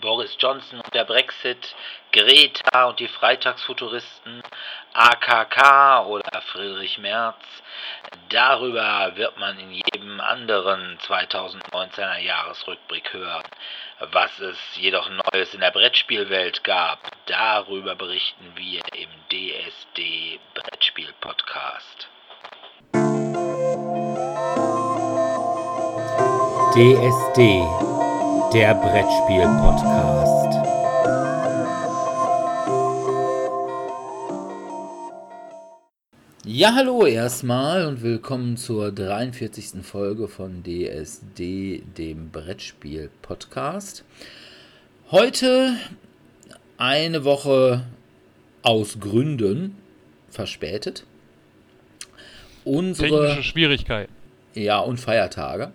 Boris Johnson und der Brexit, Greta und die Freitagsfuturisten, AKK oder Friedrich Merz. Darüber wird man in jedem anderen 2019er Jahresrückblick hören. Was es jedoch Neues in der Brettspielwelt gab, darüber berichten wir im DSD Brettspiel Podcast. DSD, der Brettspiel Podcast. Ja, hallo erstmal und willkommen zur 43. Folge von DSD, dem Brettspiel Podcast. Heute eine Woche aus Gründen verspätet. Unsere Technische Schwierigkeiten. Ja, und Feiertage.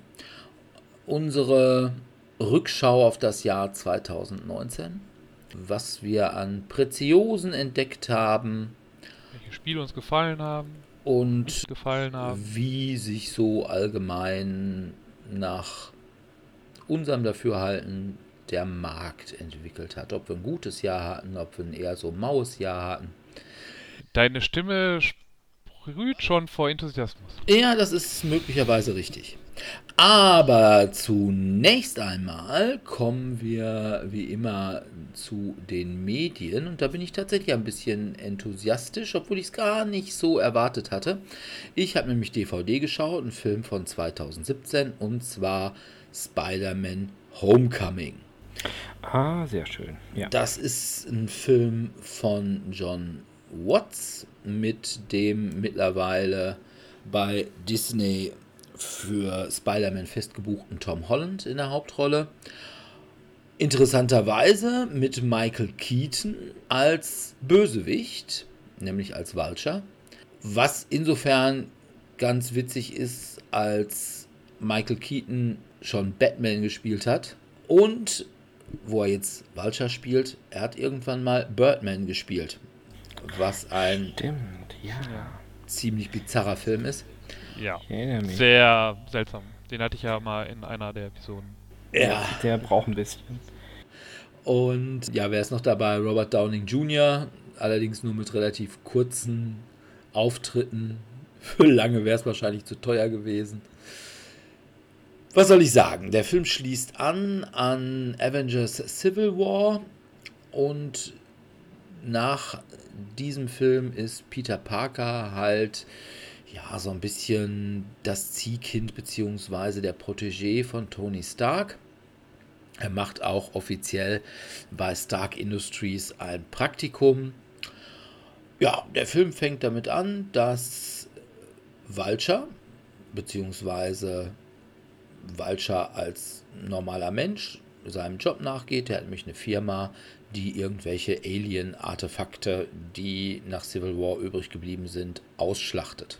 Unsere Rückschau auf das Jahr 2019, was wir an Preziosen entdeckt haben, welche Spiele uns gefallen haben und gefallen haben. wie sich so allgemein nach unserem Dafürhalten der Markt entwickelt hat. Ob wir ein gutes Jahr hatten, ob wir ein eher so maues Jahr hatten. Deine Stimme sprüht schon vor Enthusiasmus. Ja, das ist möglicherweise richtig. Aber zunächst einmal kommen wir wie immer zu den Medien und da bin ich tatsächlich ein bisschen enthusiastisch, obwohl ich es gar nicht so erwartet hatte. Ich habe nämlich DVD geschaut, einen Film von 2017 und zwar Spider-Man Homecoming. Ah, sehr schön. Ja. Das ist ein Film von John Watts mit dem mittlerweile bei Disney für Spider-Man festgebuchten Tom Holland in der Hauptrolle. Interessanterweise mit Michael Keaton als Bösewicht, nämlich als Vulture. Was insofern ganz witzig ist, als Michael Keaton schon Batman gespielt hat und wo er jetzt Vulture spielt, er hat irgendwann mal Birdman gespielt. Was ein Stimmt, ja. ziemlich bizarrer Film ist. Ja, sehr seltsam. Den hatte ich ja mal in einer der Episoden. Ja. Der braucht ein bisschen. Und ja, wer ist noch dabei? Robert Downing Jr., allerdings nur mit relativ kurzen Auftritten. Für lange wäre es wahrscheinlich zu teuer gewesen. Was soll ich sagen? Der Film schließt an an Avengers Civil War und nach diesem Film ist Peter Parker halt ja, so ein bisschen das Ziehkind bzw. der Protégé von Tony Stark. Er macht auch offiziell bei Stark Industries ein Praktikum. Ja, der Film fängt damit an, dass Vulture bzw. Vulture als normaler Mensch seinem Job nachgeht. Er hat nämlich eine Firma, die irgendwelche Alien-Artefakte, die nach Civil War übrig geblieben sind, ausschlachtet.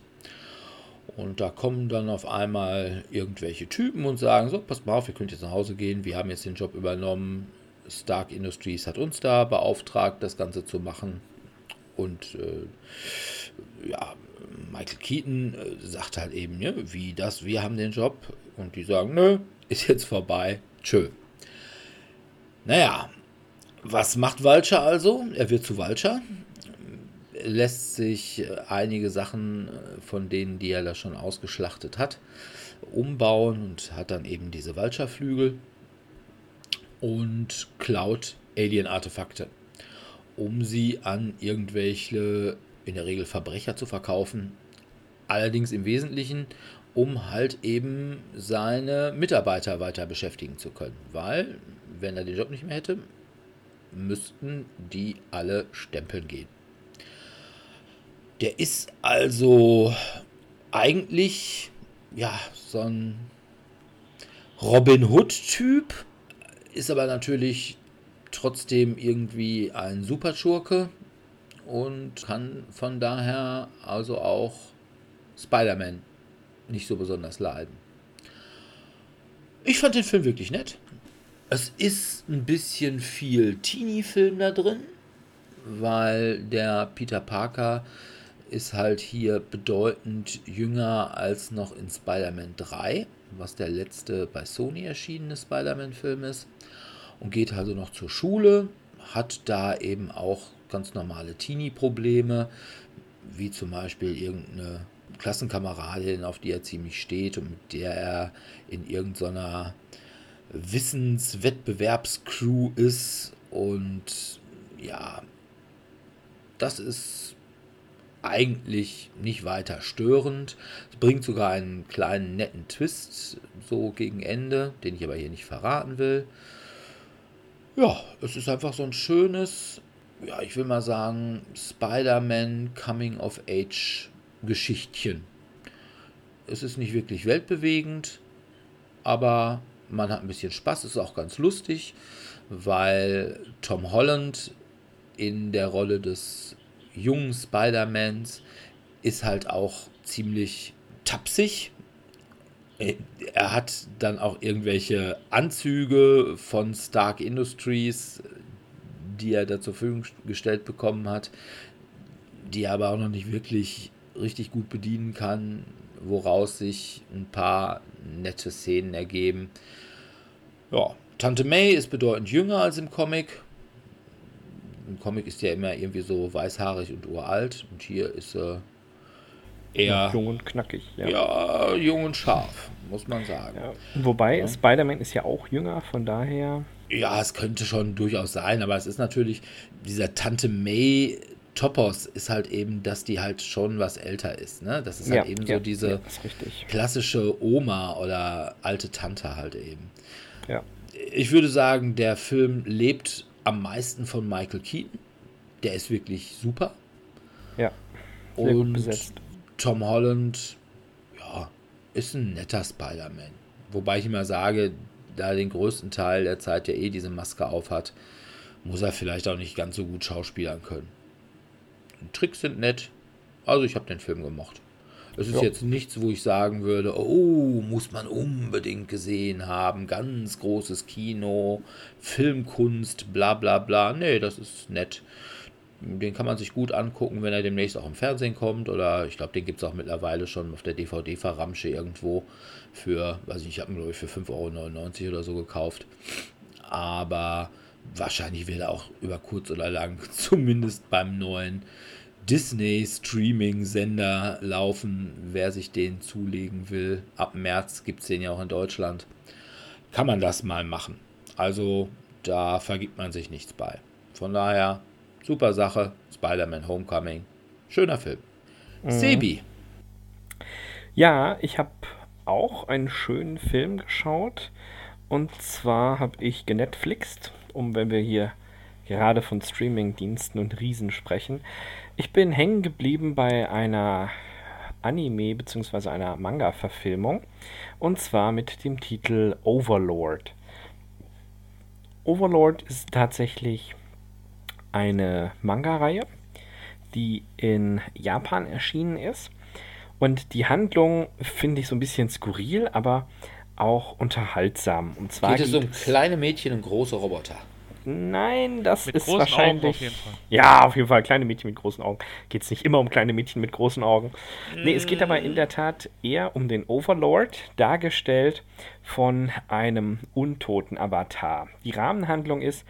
Und da kommen dann auf einmal irgendwelche Typen und sagen, so, passt mal auf, ihr könnt jetzt nach Hause gehen, wir haben jetzt den Job übernommen. Stark Industries hat uns da beauftragt, das Ganze zu machen. Und äh, ja, Michael Keaton äh, sagt halt eben, ja, wie das, wir haben den Job. Und die sagen, nö, ist jetzt vorbei, tschö. Naja, was macht Walcher also? Er wird zu Walcher lässt sich äh, einige Sachen äh, von denen, die er da schon ausgeschlachtet hat, umbauen und hat dann eben diese Vulture-Flügel und klaut Alien-Artefakte, um sie an irgendwelche, in der Regel Verbrecher zu verkaufen. Allerdings im Wesentlichen, um halt eben seine Mitarbeiter weiter beschäftigen zu können. Weil, wenn er den Job nicht mehr hätte, müssten die alle stempeln gehen. Der ist also eigentlich ja so ein Robin Hood-Typ, ist aber natürlich trotzdem irgendwie ein Superschurke und kann von daher also auch Spider-Man nicht so besonders leiden. Ich fand den Film wirklich nett. Es ist ein bisschen viel Teenie-Film da drin, weil der Peter Parker ist halt hier bedeutend jünger als noch in Spider-Man 3, was der letzte bei Sony erschienene Spider-Man-Film ist. und geht also noch zur Schule, hat da eben auch ganz normale Teenie-Probleme, wie zum Beispiel irgendeine Klassenkameradin, auf die er ziemlich steht und mit der er in irgendeiner Wissenswettbewerbscrew ist. Und ja, das ist eigentlich nicht weiter störend. Es bringt sogar einen kleinen netten Twist so gegen Ende, den ich aber hier nicht verraten will. Ja, es ist einfach so ein schönes, ja, ich will mal sagen, Spider-Man Coming of Age Geschichtchen. Es ist nicht wirklich weltbewegend, aber man hat ein bisschen Spaß, es ist auch ganz lustig, weil Tom Holland in der Rolle des jungen Spider-Mans ist halt auch ziemlich tapsig. Er hat dann auch irgendwelche Anzüge von Stark Industries, die er da zur Verfügung gestellt bekommen hat, die er aber auch noch nicht wirklich richtig gut bedienen kann, woraus sich ein paar nette Szenen ergeben. Ja, Tante May ist bedeutend jünger als im Comic. Im Comic ist ja immer irgendwie so weißhaarig und uralt und hier ist sie eher ja, jung und knackig. Ja. ja, jung und scharf, muss man sagen. Ja. Wobei ja. Spider-Man ist ja auch jünger, von daher. Ja, es könnte schon durchaus sein, aber es ist natürlich dieser Tante May Topos ist halt eben, dass die halt schon was älter ist. Ne? Das ist halt eben so diese klassische Oma oder alte Tante halt eben. Ja. Ich würde sagen, der Film lebt am meisten von Michael Keaton. Der ist wirklich super. Ja. Sehr Und besetzt. Tom Holland, ja, ist ein netter Spider-Man. Wobei ich immer sage, da er den größten Teil der Zeit ja eh diese Maske aufhat, muss er vielleicht auch nicht ganz so gut schauspielern können. Die Tricks sind nett. Also ich habe den Film gemocht. Es ist ja. jetzt nichts, wo ich sagen würde, oh, muss man unbedingt gesehen haben, ganz großes Kino, Filmkunst, bla bla bla. Nee, das ist nett. Den kann man sich gut angucken, wenn er demnächst auch im Fernsehen kommt. Oder ich glaube, den gibt es auch mittlerweile schon auf der DVD-Verramsche irgendwo für, weiß ich, ich habe ihn, glaube ich, für 5,99 Euro oder so gekauft. Aber wahrscheinlich wird er auch über kurz oder lang, zumindest beim neuen Disney-Streaming-Sender laufen, wer sich den zulegen will. Ab März gibt es den ja auch in Deutschland. Kann man das mal machen. Also da vergibt man sich nichts bei. Von daher, super Sache. Spider-Man Homecoming. Schöner Film. Mhm. Sebi. Ja, ich habe auch einen schönen Film geschaut. Und zwar habe ich genetflixt, um wenn wir hier gerade von Streaming-Diensten und Riesen sprechen. Ich bin hängen geblieben bei einer Anime- bzw. einer Manga-Verfilmung und zwar mit dem Titel Overlord. Overlord ist tatsächlich eine Manga-Reihe, die in Japan erschienen ist. Und die Handlung finde ich so ein bisschen skurril, aber auch unterhaltsam. Und zwar geht es um kleine Mädchen und große Roboter. Nein, das mit ist wahrscheinlich. Augen auf jeden Fall. Ja, auf jeden Fall. Kleine Mädchen mit großen Augen. Geht es nicht immer um kleine Mädchen mit großen Augen. Mm. Nee, es geht aber in der Tat eher um den Overlord, dargestellt von einem untoten Avatar. Die Rahmenhandlung ist,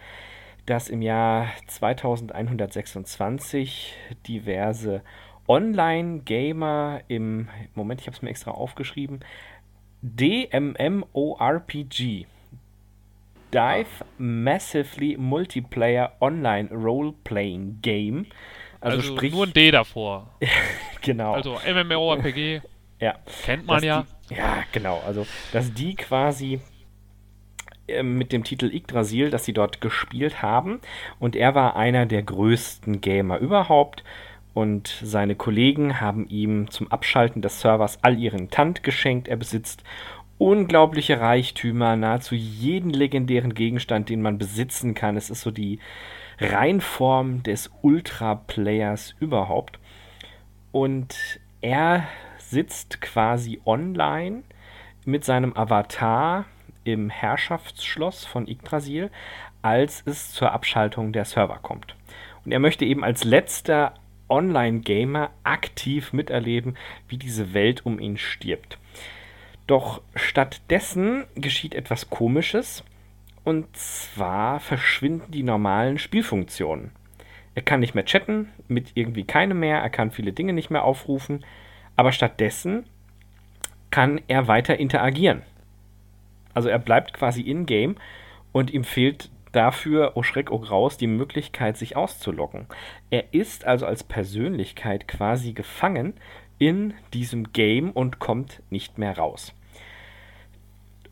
dass im Jahr 2126 diverse Online-Gamer im. Moment, ich habe es mir extra aufgeschrieben. DMMORPG Dive Massively Multiplayer Online Role-Playing Game. Also, also sprich, nur ein D davor. genau. Also MMORPG. ja. Kennt man ja. Die, ja, genau. Also, dass die quasi äh, mit dem Titel Yggdrasil, dass sie dort gespielt haben. Und er war einer der größten Gamer überhaupt. Und seine Kollegen haben ihm zum Abschalten des Servers all ihren Tant geschenkt. Er besitzt unglaubliche Reichtümer, nahezu jeden legendären Gegenstand, den man besitzen kann. Es ist so die Reinform des Ultra-Players überhaupt. Und er sitzt quasi online mit seinem Avatar im Herrschaftsschloss von Yggdrasil, als es zur Abschaltung der Server kommt. Und er möchte eben als letzter Online-Gamer aktiv miterleben, wie diese Welt um ihn stirbt. Doch stattdessen geschieht etwas Komisches. Und zwar verschwinden die normalen Spielfunktionen. Er kann nicht mehr chatten, mit irgendwie keinem mehr, er kann viele Dinge nicht mehr aufrufen, aber stattdessen kann er weiter interagieren. Also er bleibt quasi in-game und ihm fehlt dafür, oh Schreck, oh Graus, die Möglichkeit, sich auszulocken. Er ist also als Persönlichkeit quasi gefangen in diesem Game und kommt nicht mehr raus.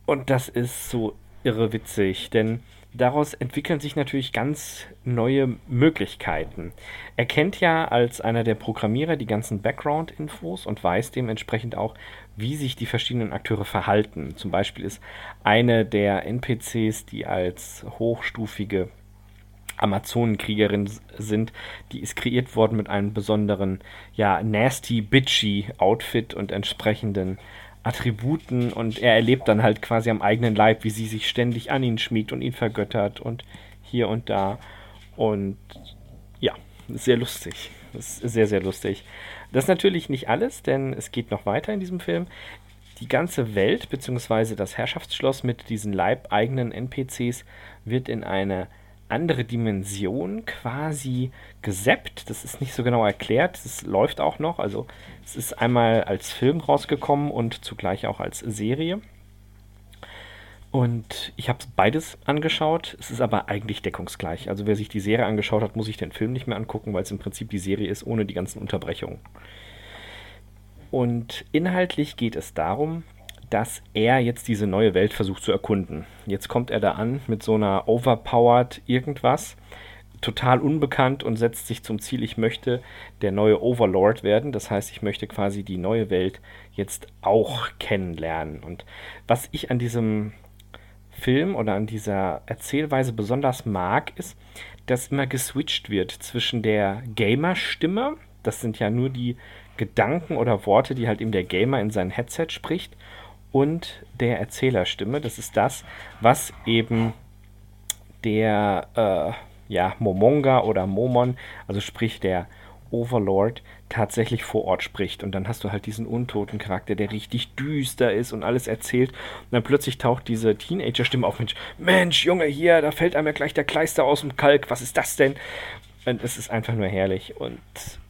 Und das ist so irre witzig, denn daraus entwickeln sich natürlich ganz neue Möglichkeiten. Er kennt ja als einer der Programmierer die ganzen Background-Infos und weiß dementsprechend auch, wie sich die verschiedenen Akteure verhalten. Zum Beispiel ist eine der NPCs, die als hochstufige Amazonenkriegerin sind, die ist kreiert worden mit einem besonderen, ja, nasty, bitchy Outfit und entsprechenden Attributen und er erlebt dann halt quasi am eigenen Leib, wie sie sich ständig an ihn schmiegt und ihn vergöttert und hier und da. Und ja, sehr lustig. Das ist sehr, sehr lustig. Das ist natürlich nicht alles, denn es geht noch weiter in diesem Film. Die ganze Welt bzw. das Herrschaftsschloss mit diesen leibeigenen NPCs wird in eine andere Dimension quasi gesappt. Das ist nicht so genau erklärt. Das läuft auch noch. Also es ist einmal als Film rausgekommen und zugleich auch als Serie. Und ich habe beides angeschaut. Es ist aber eigentlich deckungsgleich. Also wer sich die Serie angeschaut hat, muss sich den Film nicht mehr angucken, weil es im Prinzip die Serie ist, ohne die ganzen Unterbrechungen. Und inhaltlich geht es darum, dass er jetzt diese neue Welt versucht zu erkunden. Jetzt kommt er da an mit so einer overpowered irgendwas, total unbekannt und setzt sich zum Ziel, ich möchte der neue Overlord werden. Das heißt, ich möchte quasi die neue Welt jetzt auch kennenlernen. Und was ich an diesem Film oder an dieser Erzählweise besonders mag, ist, dass immer geswitcht wird zwischen der Gamer-Stimme, das sind ja nur die Gedanken oder Worte, die halt eben der Gamer in sein Headset spricht, und der Erzählerstimme. Das ist das, was eben der äh, ja, Momonga oder Momon, also sprich der Overlord, tatsächlich vor Ort spricht. Und dann hast du halt diesen untoten Charakter, der richtig düster ist und alles erzählt. Und dann plötzlich taucht diese Teenager-Stimme auf. Mensch, Mensch, Junge, hier, da fällt einem ja gleich der Kleister aus dem Kalk. Was ist das denn? Und es ist einfach nur herrlich. Und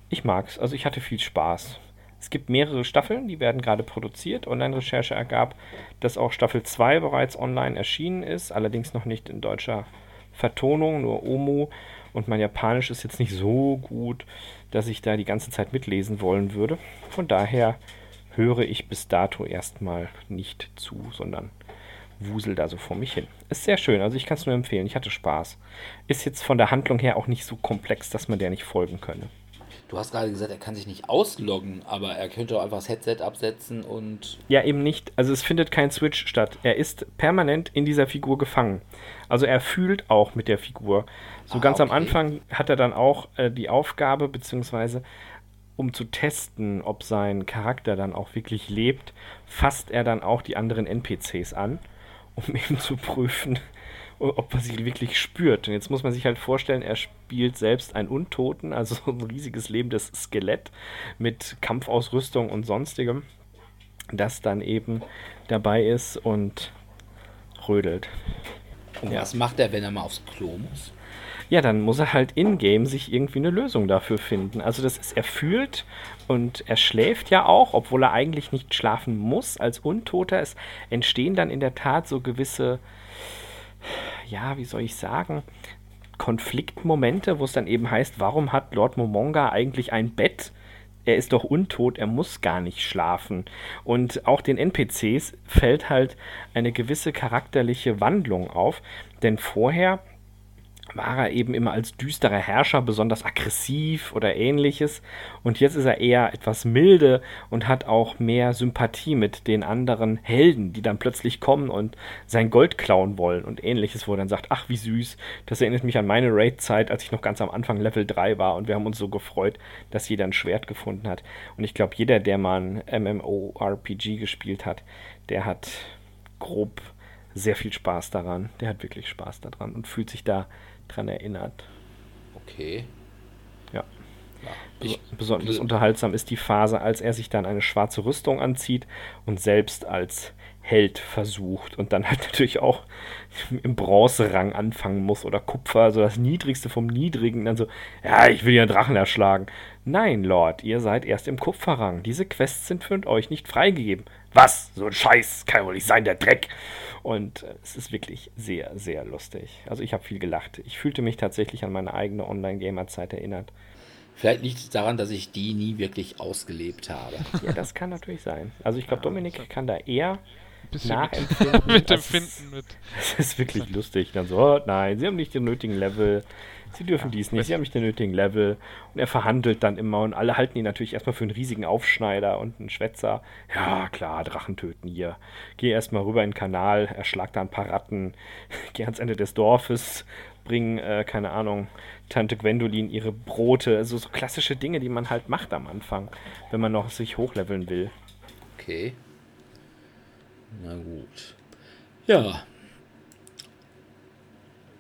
ich mag's. Also ich hatte viel Spaß. Es gibt mehrere Staffeln, die werden gerade produziert. Online-Recherche ergab, dass auch Staffel 2 bereits online erschienen ist, allerdings noch nicht in deutscher Vertonung, nur Omu. Und mein Japanisch ist jetzt nicht so gut, dass ich da die ganze Zeit mitlesen wollen würde. Von daher höre ich bis dato erstmal nicht zu, sondern wusel da so vor mich hin. Ist sehr schön, also ich kann es nur empfehlen. Ich hatte Spaß. Ist jetzt von der Handlung her auch nicht so komplex, dass man der nicht folgen könne. Du hast gerade gesagt, er kann sich nicht ausloggen, aber er könnte auch einfach das Headset absetzen und. Ja, eben nicht. Also es findet kein Switch statt. Er ist permanent in dieser Figur gefangen. Also er fühlt auch mit der Figur. So ah, ganz okay. am Anfang hat er dann auch äh, die Aufgabe, beziehungsweise um zu testen, ob sein Charakter dann auch wirklich lebt, fasst er dann auch die anderen NPCs an, um eben zu prüfen, ob man sie wirklich spürt. Und jetzt muss man sich halt vorstellen, er spielt selbst einen Untoten, also ein riesiges lebendes Skelett mit Kampfausrüstung und sonstigem, das dann eben dabei ist und rödelt. Und ja. was macht er, wenn er mal aufs Klo muss? Ja, dann muss er halt in-game sich irgendwie eine Lösung dafür finden. Also das ist, er fühlt und er schläft ja auch, obwohl er eigentlich nicht schlafen muss als Untoter. Es entstehen dann in der Tat so gewisse ja, wie soll ich sagen, Konfliktmomente, wo es dann eben heißt, warum hat Lord Momonga eigentlich ein Bett? Er ist doch untot, er muss gar nicht schlafen. Und auch den NPCs fällt halt eine gewisse charakterliche Wandlung auf, denn vorher war er eben immer als düsterer Herrscher besonders aggressiv oder ähnliches. Und jetzt ist er eher etwas milde und hat auch mehr Sympathie mit den anderen Helden, die dann plötzlich kommen und sein Gold klauen wollen und ähnliches, wo er dann sagt, ach wie süß, das erinnert mich an meine Raid-Zeit, als ich noch ganz am Anfang Level 3 war und wir haben uns so gefreut, dass jeder ein Schwert gefunden hat. Und ich glaube, jeder, der mal ein MMORPG gespielt hat, der hat grob sehr viel Spaß daran. Der hat wirklich Spaß daran und fühlt sich da dran erinnert. Okay. Ja. ja besonders unterhaltsam ist die Phase, als er sich dann eine schwarze Rüstung anzieht und selbst als Held versucht und dann halt natürlich auch im Bronzerang anfangen muss oder Kupfer, also das Niedrigste vom Niedrigen, dann so, ja, ich will ja Drachen erschlagen. Nein, Lord, ihr seid erst im Kupferrang. Diese Quests sind für euch nicht freigegeben. Was? So ein Scheiß, kann wohl nicht sein, der Dreck. Und äh, es ist wirklich sehr, sehr lustig. Also ich habe viel gelacht. Ich fühlte mich tatsächlich an meine eigene Online-Gamer-Zeit erinnert. Vielleicht liegt es daran, dass ich die nie wirklich ausgelebt habe. Ja, das kann natürlich sein. Also ich glaube, ja, Dominik kann da eher nachempfinden. Mit, empfinden mit. Das ist wirklich lustig. Dann so, oh, nein, sie haben nicht den nötigen Level. Sie dürfen ja, dies nicht, sie haben nicht den nötigen Level. Und er verhandelt dann immer und alle halten ihn natürlich erstmal für einen riesigen Aufschneider und einen Schwätzer. Ja, klar, Drachen töten hier. Geh erstmal rüber in den Kanal, erschlag da ein paar Ratten, geh ans Ende des Dorfes, bring, äh, keine Ahnung, Tante Gwendolin ihre Brote. Also so klassische Dinge, die man halt macht am Anfang, wenn man noch sich hochleveln will. Okay. Na gut. Ja.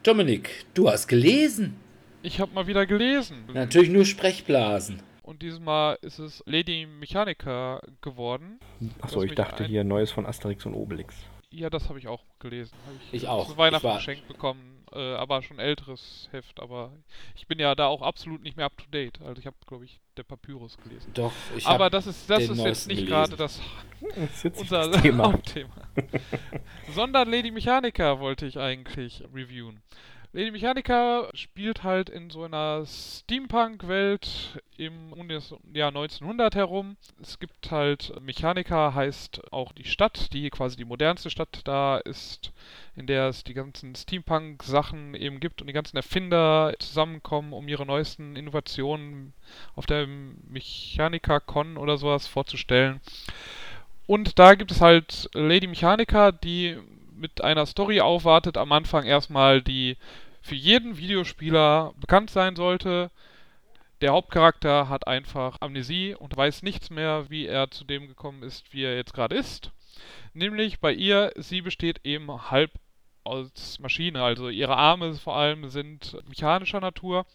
Dominik, du hast gelesen. Ich habe mal wieder gelesen. Natürlich nur Sprechblasen. Und diesmal ist es Lady Mechanica geworden. Achso, ich dachte hier Neues von Asterix und Obelix. Ja, das habe ich auch gelesen. Hab ich, ich auch. Zu Weihnachten geschenkt bekommen äh, aber schon älteres Heft. Aber ich bin ja da auch absolut nicht mehr up to date. Also ich habe, glaube ich, der Papyrus gelesen. Doch, ich Aber das ist, das ist jetzt nicht gerade das, unser Thema. Hauptthema. Sondern Lady Mechanica wollte ich eigentlich reviewen. Lady Mechanica spielt halt in so einer Steampunk-Welt im Jahr 1900 herum. Es gibt halt Mechanica, heißt auch die Stadt, die quasi die modernste Stadt da ist, in der es die ganzen Steampunk-Sachen eben gibt und die ganzen Erfinder zusammenkommen, um ihre neuesten Innovationen auf der Mechanica-Con oder sowas vorzustellen. Und da gibt es halt Lady Mechanica, die mit einer Story aufwartet, am Anfang erstmal, die für jeden Videospieler bekannt sein sollte. Der Hauptcharakter hat einfach Amnesie und weiß nichts mehr, wie er zu dem gekommen ist, wie er jetzt gerade ist. Nämlich bei ihr, sie besteht eben halb als Maschine. Also ihre Arme vor allem sind mechanischer Natur.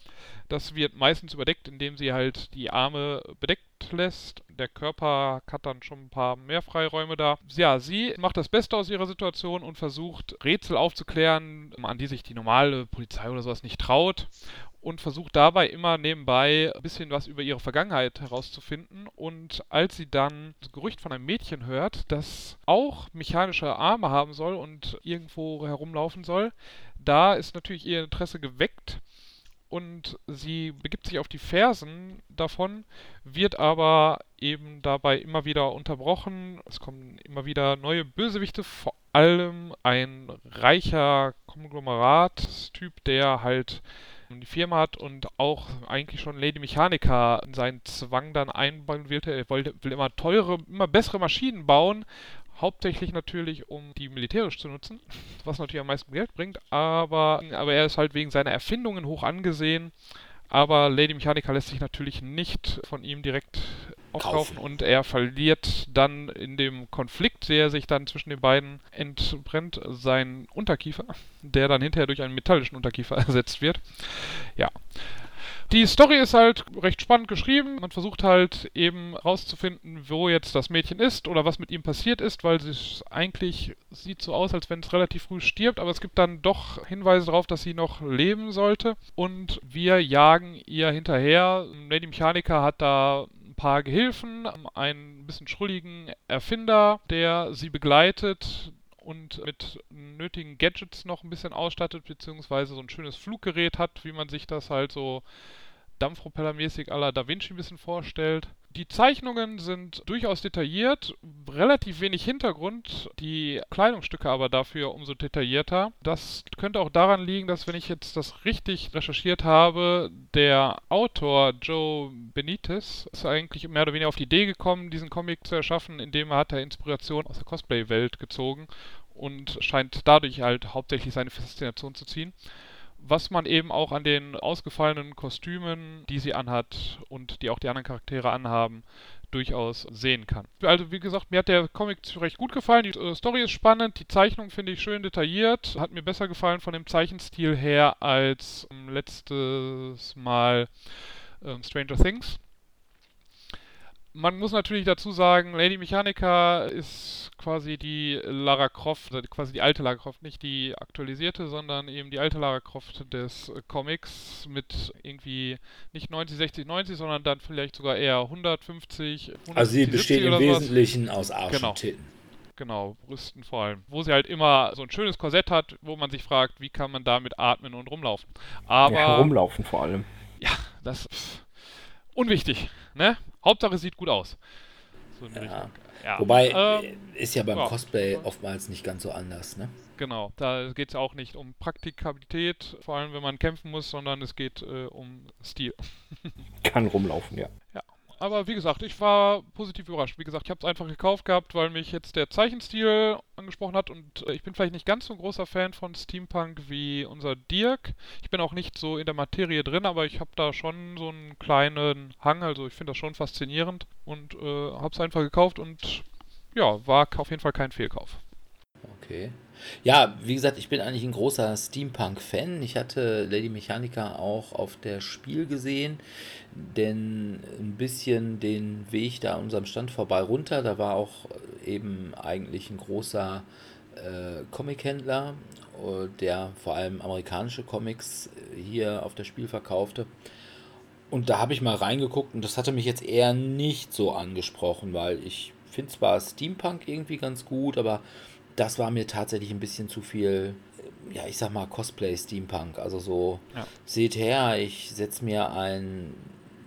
Das wird meistens überdeckt, indem sie halt die Arme bedeckt lässt. Der Körper hat dann schon ein paar mehr Freiräume da. Ja, sie macht das Beste aus ihrer Situation und versucht Rätsel aufzuklären, an die sich die normale Polizei oder sowas nicht traut und versucht dabei immer nebenbei ein bisschen was über ihre Vergangenheit herauszufinden. Und als sie dann das Gerücht von einem Mädchen hört, das auch mechanische Arme haben soll und irgendwo herumlaufen soll, da ist natürlich ihr Interesse geweckt und sie begibt sich auf die Fersen davon, wird aber eben dabei immer wieder unterbrochen. Es kommen immer wieder neue Bösewichte, vor allem ein reicher Konglomerat-Typ, der halt die Firma hat und auch eigentlich schon Lady Mechanica seinen Zwang dann einbauen will. Er wollte, will immer teure, immer bessere Maschinen bauen, Hauptsächlich natürlich, um die militärisch zu nutzen, was natürlich am meisten Geld bringt, aber, aber er ist halt wegen seiner Erfindungen hoch angesehen. Aber Lady Mechanica lässt sich natürlich nicht von ihm direkt aufkaufen und er verliert dann in dem Konflikt, der sich dann zwischen den beiden entbrennt, seinen Unterkiefer, der dann hinterher durch einen metallischen Unterkiefer ersetzt wird. Ja. Die Story ist halt recht spannend geschrieben. Man versucht halt eben rauszufinden, wo jetzt das Mädchen ist oder was mit ihm passiert ist, weil es eigentlich sieht so aus, als wenn es relativ früh stirbt, aber es gibt dann doch Hinweise darauf, dass sie noch leben sollte. Und wir jagen ihr hinterher. Lady Mechanica hat da ein paar Gehilfen, einen bisschen schrulligen Erfinder, der sie begleitet und mit nötigen Gadgets noch ein bisschen ausstattet, beziehungsweise so ein schönes Fluggerät hat, wie man sich das halt so Dampfpropellermäßig à la Da Vinci ein bisschen vorstellt. Die Zeichnungen sind durchaus detailliert, relativ wenig Hintergrund, die Kleidungsstücke aber dafür umso detaillierter. Das könnte auch daran liegen, dass wenn ich jetzt das richtig recherchiert habe, der Autor Joe Benitez ist eigentlich mehr oder weniger auf die Idee gekommen, diesen Comic zu erschaffen, indem er hat er Inspiration aus der Cosplay-Welt gezogen und scheint dadurch halt hauptsächlich seine Faszination zu ziehen was man eben auch an den ausgefallenen Kostümen, die sie anhat und die auch die anderen Charaktere anhaben, durchaus sehen kann. Also wie gesagt, mir hat der Comic recht gut gefallen. Die äh, Story ist spannend, die Zeichnung finde ich schön detailliert, hat mir besser gefallen von dem Zeichenstil her als ähm, letztes Mal ähm, Stranger Things. Man muss natürlich dazu sagen, Lady Mechanica ist quasi die Lara Croft, also quasi die alte Lara Croft, nicht die aktualisierte, sondern eben die alte Lara Croft des Comics mit irgendwie nicht 90, 60, 90, sondern dann vielleicht sogar eher 150, 150 Also sie besteht im Wesentlichen aus Arsch genau. und Titten. Genau, Brüsten vor allem. Wo sie halt immer so ein schönes Korsett hat, wo man sich fragt, wie kann man damit atmen und rumlaufen. Aber. Ja, rumlaufen vor allem. Ja, das. Pff, unwichtig, ne? Hauptsache es sieht gut aus. So ja. ja. Wobei ähm, ist ja beim ja. Cosplay oftmals nicht ganz so anders, ne? Genau, da geht es auch nicht um Praktikabilität, vor allem wenn man kämpfen muss, sondern es geht äh, um Stil. Kann rumlaufen, ja. Ja. Aber wie gesagt, ich war positiv überrascht. Wie gesagt, ich habe es einfach gekauft gehabt, weil mich jetzt der Zeichenstil angesprochen hat und äh, ich bin vielleicht nicht ganz so ein großer Fan von Steampunk wie unser Dirk. Ich bin auch nicht so in der Materie drin, aber ich habe da schon so einen kleinen Hang, also ich finde das schon faszinierend und äh, habe es einfach gekauft und ja, war auf jeden Fall kein Fehlkauf. Okay. Ja, wie gesagt, ich bin eigentlich ein großer Steampunk-Fan. Ich hatte Lady Mechanica auch auf der Spiel gesehen, denn ein bisschen den Weg da an unserem Stand vorbei runter, da war auch eben eigentlich ein großer äh, Comic-Händler, äh, der vor allem amerikanische Comics hier auf der Spiel verkaufte. Und da habe ich mal reingeguckt und das hatte mich jetzt eher nicht so angesprochen, weil ich finde zwar Steampunk irgendwie ganz gut, aber das war mir tatsächlich ein bisschen zu viel, ja, ich sag mal Cosplay Steampunk. Also so, ja. seht her, ich setze mir ein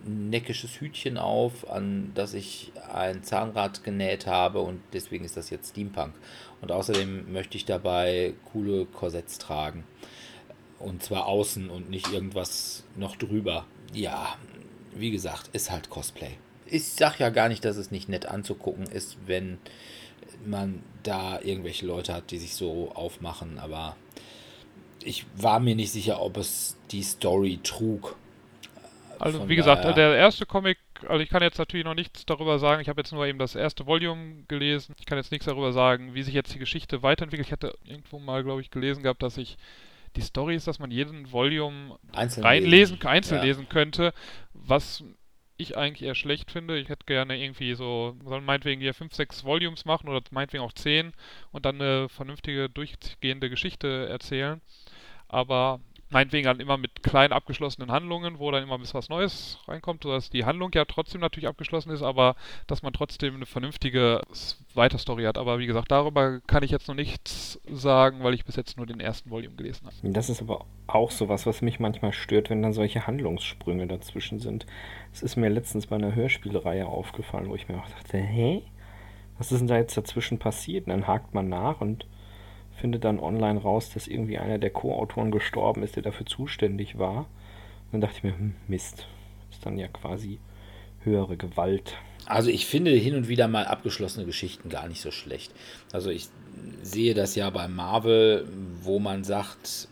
neckisches Hütchen auf, an das ich ein Zahnrad genäht habe und deswegen ist das jetzt Steampunk. Und außerdem möchte ich dabei coole Korsetts tragen. Und zwar außen und nicht irgendwas noch drüber. Ja, wie gesagt, ist halt Cosplay. Ich sag ja gar nicht, dass es nicht nett anzugucken ist, wenn man da irgendwelche Leute hat, die sich so aufmachen, aber ich war mir nicht sicher, ob es die Story trug. Also Von wie gesagt, der erste Comic, also ich kann jetzt natürlich noch nichts darüber sagen, ich habe jetzt nur eben das erste Volume gelesen, ich kann jetzt nichts darüber sagen, wie sich jetzt die Geschichte weiterentwickelt. Ich hatte irgendwo mal, glaube ich, gelesen gehabt, dass ich die Story ist, dass man jeden Volume einzeln reinlesen, lesen. einzeln ja. lesen könnte, was ich eigentlich eher schlecht finde. Ich hätte gerne irgendwie so, sollen meinetwegen hier 5, 6 Volumes machen oder meinetwegen auch 10 und dann eine vernünftige, durchgehende Geschichte erzählen. Aber meinetwegen dann immer mit kleinen abgeschlossenen Handlungen, wo dann immer ein bisschen was Neues reinkommt, sodass die Handlung ja trotzdem natürlich abgeschlossen ist, aber dass man trotzdem eine vernünftige Weiterstory hat. Aber wie gesagt, darüber kann ich jetzt noch nichts sagen, weil ich bis jetzt nur den ersten Volume gelesen habe. Das ist aber auch sowas, was mich manchmal stört, wenn dann solche Handlungssprünge dazwischen sind. Es ist mir letztens bei einer Hörspielreihe aufgefallen, wo ich mir auch dachte, hä? Was ist denn da jetzt dazwischen passiert? Und dann hakt man nach und findet dann online raus, dass irgendwie einer der Co-Autoren gestorben ist, der dafür zuständig war. Und dann dachte ich mir, hm, Mist. Ist dann ja quasi höhere Gewalt. Also ich finde hin und wieder mal abgeschlossene Geschichten gar nicht so schlecht. Also ich sehe das ja bei Marvel, wo man sagt,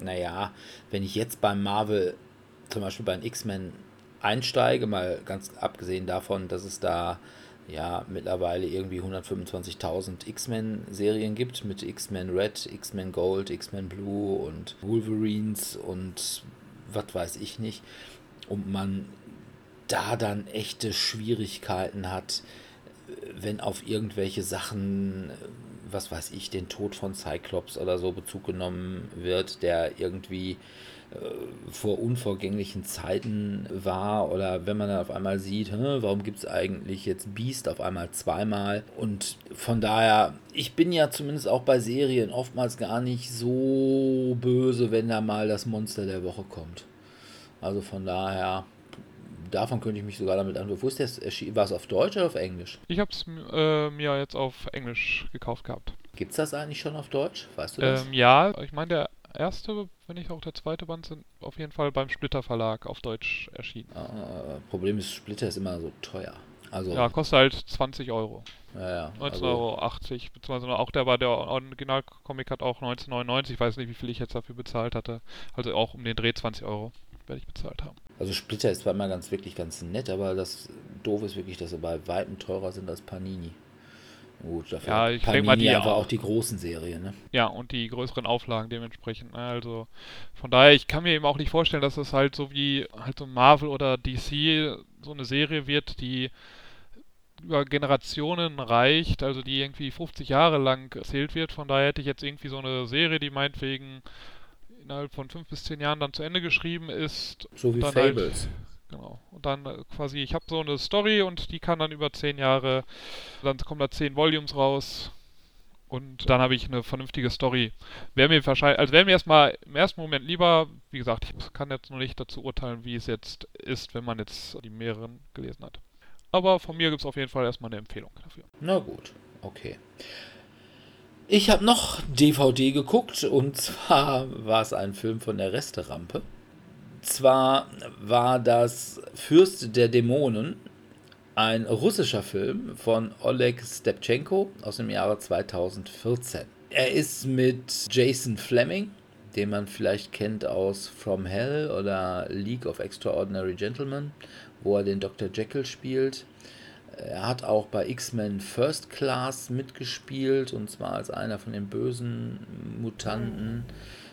naja, wenn ich jetzt beim Marvel, zum Beispiel bei den X-Men einsteige, mal ganz abgesehen davon, dass es da ja mittlerweile irgendwie 125.000 X-Men-Serien gibt mit X-Men Red, X-Men Gold, X-Men Blue und Wolverines und was weiß ich nicht. Und man da dann echte Schwierigkeiten hat, wenn auf irgendwelche Sachen, was weiß ich, den Tod von Cyclops oder so Bezug genommen wird, der irgendwie äh, vor unvorgänglichen Zeiten war oder wenn man dann auf einmal sieht, warum gibt es eigentlich jetzt Beast auf einmal zweimal und von daher, ich bin ja zumindest auch bei Serien oftmals gar nicht so böse, wenn da mal das Monster der Woche kommt. Also von daher, davon könnte ich mich sogar damit an. Wo ist das? War es auf Deutsch oder auf Englisch? Ich habe es äh, mir jetzt auf Englisch gekauft gehabt. Gibt es das eigentlich schon auf Deutsch? Weißt du das? Ähm, ja, ich meine, der erste, wenn nicht auch der zweite Band, sind auf jeden Fall beim Splitter Verlag auf Deutsch erschienen. Ah, Problem ist, Splitter ist immer so teuer. Also, ja, kostet halt 20 Euro. Ja, ja. 19,80 also, Euro, beziehungsweise auch der war der Originalcomic hat auch 19,99. Ich weiß nicht, wie viel ich jetzt dafür bezahlt hatte. Also auch um den Dreh 20 Euro werde ich bezahlt haben. Also Splitter ist zwar immer ganz wirklich ganz nett, aber das doof ist wirklich, dass sie bei weitem teurer sind als Panini. Gut, dafür ja, ich denke mal, die einfach auch, auch die großen Serien, ne? Ja, und die größeren Auflagen dementsprechend. Ne? Also von daher, ich kann mir eben auch nicht vorstellen, dass es halt so wie halt so Marvel oder DC so eine Serie wird, die über Generationen reicht, also die irgendwie 50 Jahre lang erzählt wird. Von daher hätte ich jetzt irgendwie so eine Serie, die meinetwegen innerhalb von fünf bis zehn Jahren dann zu Ende geschrieben ist. So wie Fables. Halt, genau. Und dann äh, quasi, ich habe so eine Story und die kann dann über zehn Jahre, dann kommen da zehn Volumes raus und dann habe ich eine vernünftige Story. Wäre mir wahrscheinlich, also wäre mir erstmal im ersten Moment lieber, wie gesagt, ich kann jetzt noch nicht dazu urteilen, wie es jetzt ist, wenn man jetzt die mehreren gelesen hat. Aber von mir gibt es auf jeden Fall erstmal eine Empfehlung dafür. Na gut, okay. Ich habe noch DVD geguckt und zwar war es ein Film von der Resterampe. Zwar war das Fürst der Dämonen ein russischer Film von Oleg Stepchenko aus dem Jahre 2014. Er ist mit Jason Fleming, den man vielleicht kennt aus From Hell oder League of Extraordinary Gentlemen, wo er den Dr. Jekyll spielt. Er hat auch bei X-Men First Class mitgespielt, und zwar als einer von den bösen Mutanten.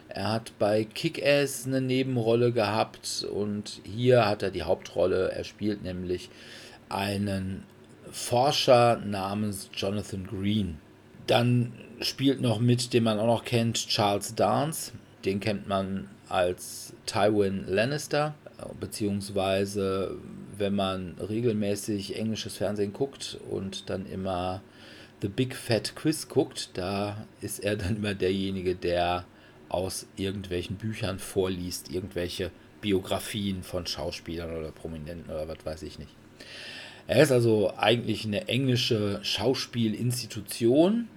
Er hat bei Kick-Ass eine Nebenrolle gehabt und hier hat er die Hauptrolle. Er spielt nämlich einen Forscher namens Jonathan Green. Dann spielt noch mit, den man auch noch kennt, Charles Dance. Den kennt man als Tywin Lannister, beziehungsweise wenn man regelmäßig englisches Fernsehen guckt und dann immer The Big Fat Quiz guckt, da ist er dann immer derjenige, der aus irgendwelchen Büchern vorliest, irgendwelche Biografien von Schauspielern oder Prominenten oder was weiß ich nicht. Er ist also eigentlich eine englische Schauspielinstitution.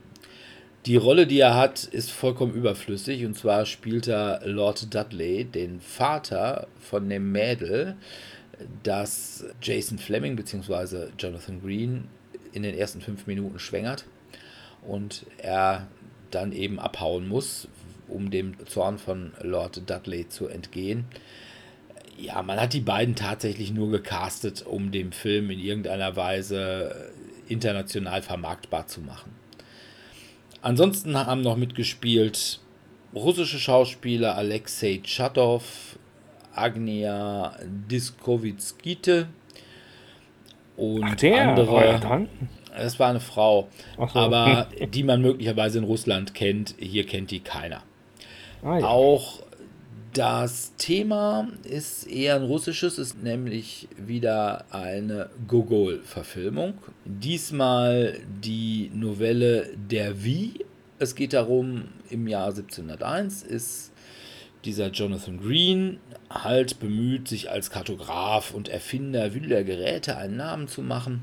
Die Rolle, die er hat, ist vollkommen überflüssig. Und zwar spielt er Lord Dudley, den Vater von dem Mädel, das Jason Fleming bzw. Jonathan Green in den ersten fünf Minuten schwängert. Und er dann eben abhauen muss, um dem Zorn von Lord Dudley zu entgehen ja, man hat die beiden tatsächlich nur gecastet, um den Film in irgendeiner Weise international vermarktbar zu machen. Ansonsten haben noch mitgespielt russische Schauspieler Alexei Tschatow, Agnia Diskovitskite und Ach, der, andere. Es war eine Frau, so. aber die man möglicherweise in Russland kennt. Hier kennt die keiner. Ah, ja. Auch das Thema ist eher ein russisches, ist nämlich wieder eine Gogol-Verfilmung. Diesmal die Novelle Der Wie. Es geht darum, im Jahr 1701 ist dieser Jonathan Green halt bemüht, sich als Kartograf und Erfinder wilder Geräte einen Namen zu machen,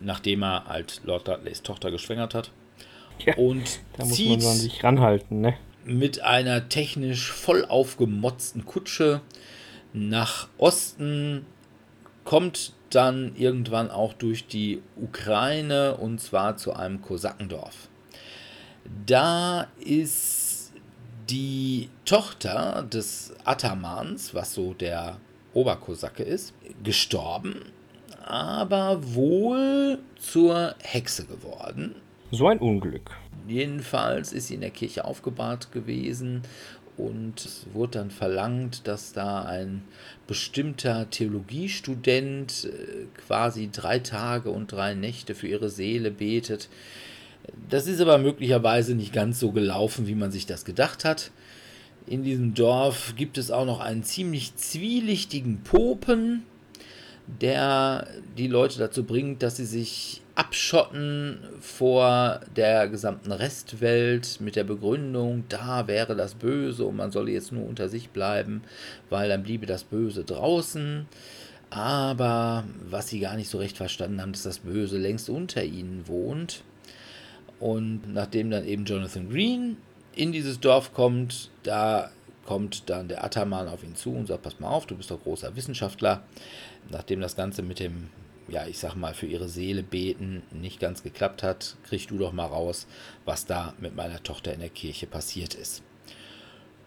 nachdem er halt Lord Dudleys Tochter geschwängert hat. Ja, und da muss man sich ranhalten, ne? mit einer technisch voll aufgemotzten Kutsche nach Osten, kommt dann irgendwann auch durch die Ukraine und zwar zu einem Kosakendorf. Da ist die Tochter des Atamans, was so der Oberkosake ist, gestorben, aber wohl zur Hexe geworden. So ein Unglück. Jedenfalls ist sie in der Kirche aufgebahrt gewesen und es wurde dann verlangt, dass da ein bestimmter Theologiestudent äh, quasi drei Tage und drei Nächte für ihre Seele betet. Das ist aber möglicherweise nicht ganz so gelaufen, wie man sich das gedacht hat. In diesem Dorf gibt es auch noch einen ziemlich zwielichtigen Popen, der die Leute dazu bringt, dass sie sich abschotten vor der gesamten Restwelt mit der Begründung, da wäre das Böse und man solle jetzt nur unter sich bleiben, weil dann bliebe das Böse draußen. Aber was sie gar nicht so recht verstanden haben, dass das Böse längst unter ihnen wohnt. Und nachdem dann eben Jonathan Green in dieses Dorf kommt, da kommt dann der Ataman auf ihn zu und sagt, pass mal auf, du bist doch großer Wissenschaftler. Nachdem das Ganze mit dem ja, ich sag mal, für ihre Seele beten nicht ganz geklappt hat, krieg du doch mal raus, was da mit meiner Tochter in der Kirche passiert ist.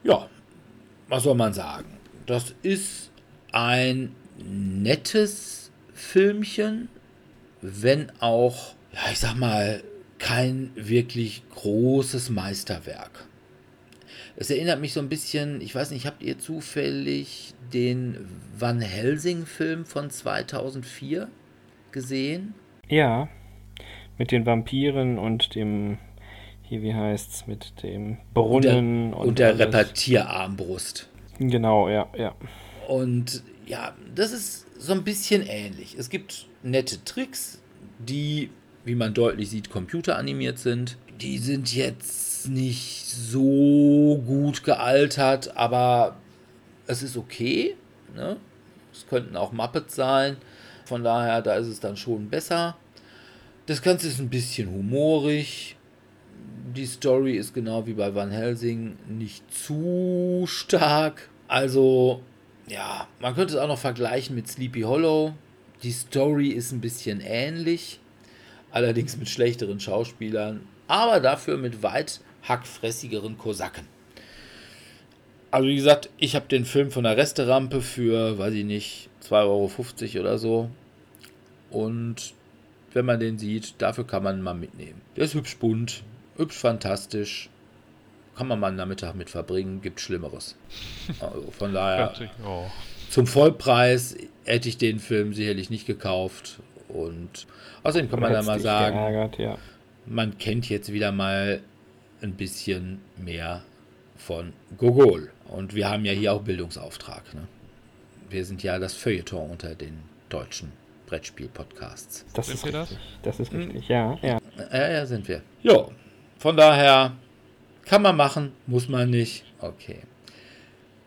Ja, was soll man sagen? Das ist ein nettes Filmchen, wenn auch, ja, ich sag mal, kein wirklich großes Meisterwerk. Es erinnert mich so ein bisschen, ich weiß nicht, habt ihr zufällig den Van Helsing-Film von 2004 gesehen? Ja, mit den Vampiren und dem, hier wie heißt's, mit dem Brunnen und der, und, und der Repetierarmbrust. Genau, ja, ja. Und ja, das ist so ein bisschen ähnlich. Es gibt nette Tricks, die, wie man deutlich sieht, computeranimiert sind. Die sind jetzt nicht so gut gealtert, aber es ist okay. Ne? Es könnten auch Muppets sein. Von daher, da ist es dann schon besser. Das Ganze ist ein bisschen humorig. Die Story ist genau wie bei Van Helsing nicht zu stark. Also, ja, man könnte es auch noch vergleichen mit Sleepy Hollow. Die Story ist ein bisschen ähnlich, allerdings mit schlechteren Schauspielern, aber dafür mit weit hackfressigeren Kosaken. Also wie gesagt, ich habe den Film von der Resterampe für, weiß ich nicht, 2,50 Euro oder so. Und wenn man den sieht, dafür kann man mal mitnehmen. Der ist hübsch bunt, hübsch fantastisch. Kann man mal einen Nachmittag mit verbringen, gibt Schlimmeres. Also von daher, zum Vollpreis hätte ich den Film sicherlich nicht gekauft. Und außerdem kann man da mal sagen, geärgert, ja. man kennt jetzt wieder mal ein bisschen mehr von Gogol. Und wir haben ja hier auch Bildungsauftrag. Ne? Wir sind ja das Feuilleton unter den deutschen Brettspiel-Podcasts. Das sind ist richtig. Das? das ist richtig, ja, ja. Ja, ja, sind wir. Jo, von daher kann man machen, muss man nicht. Okay.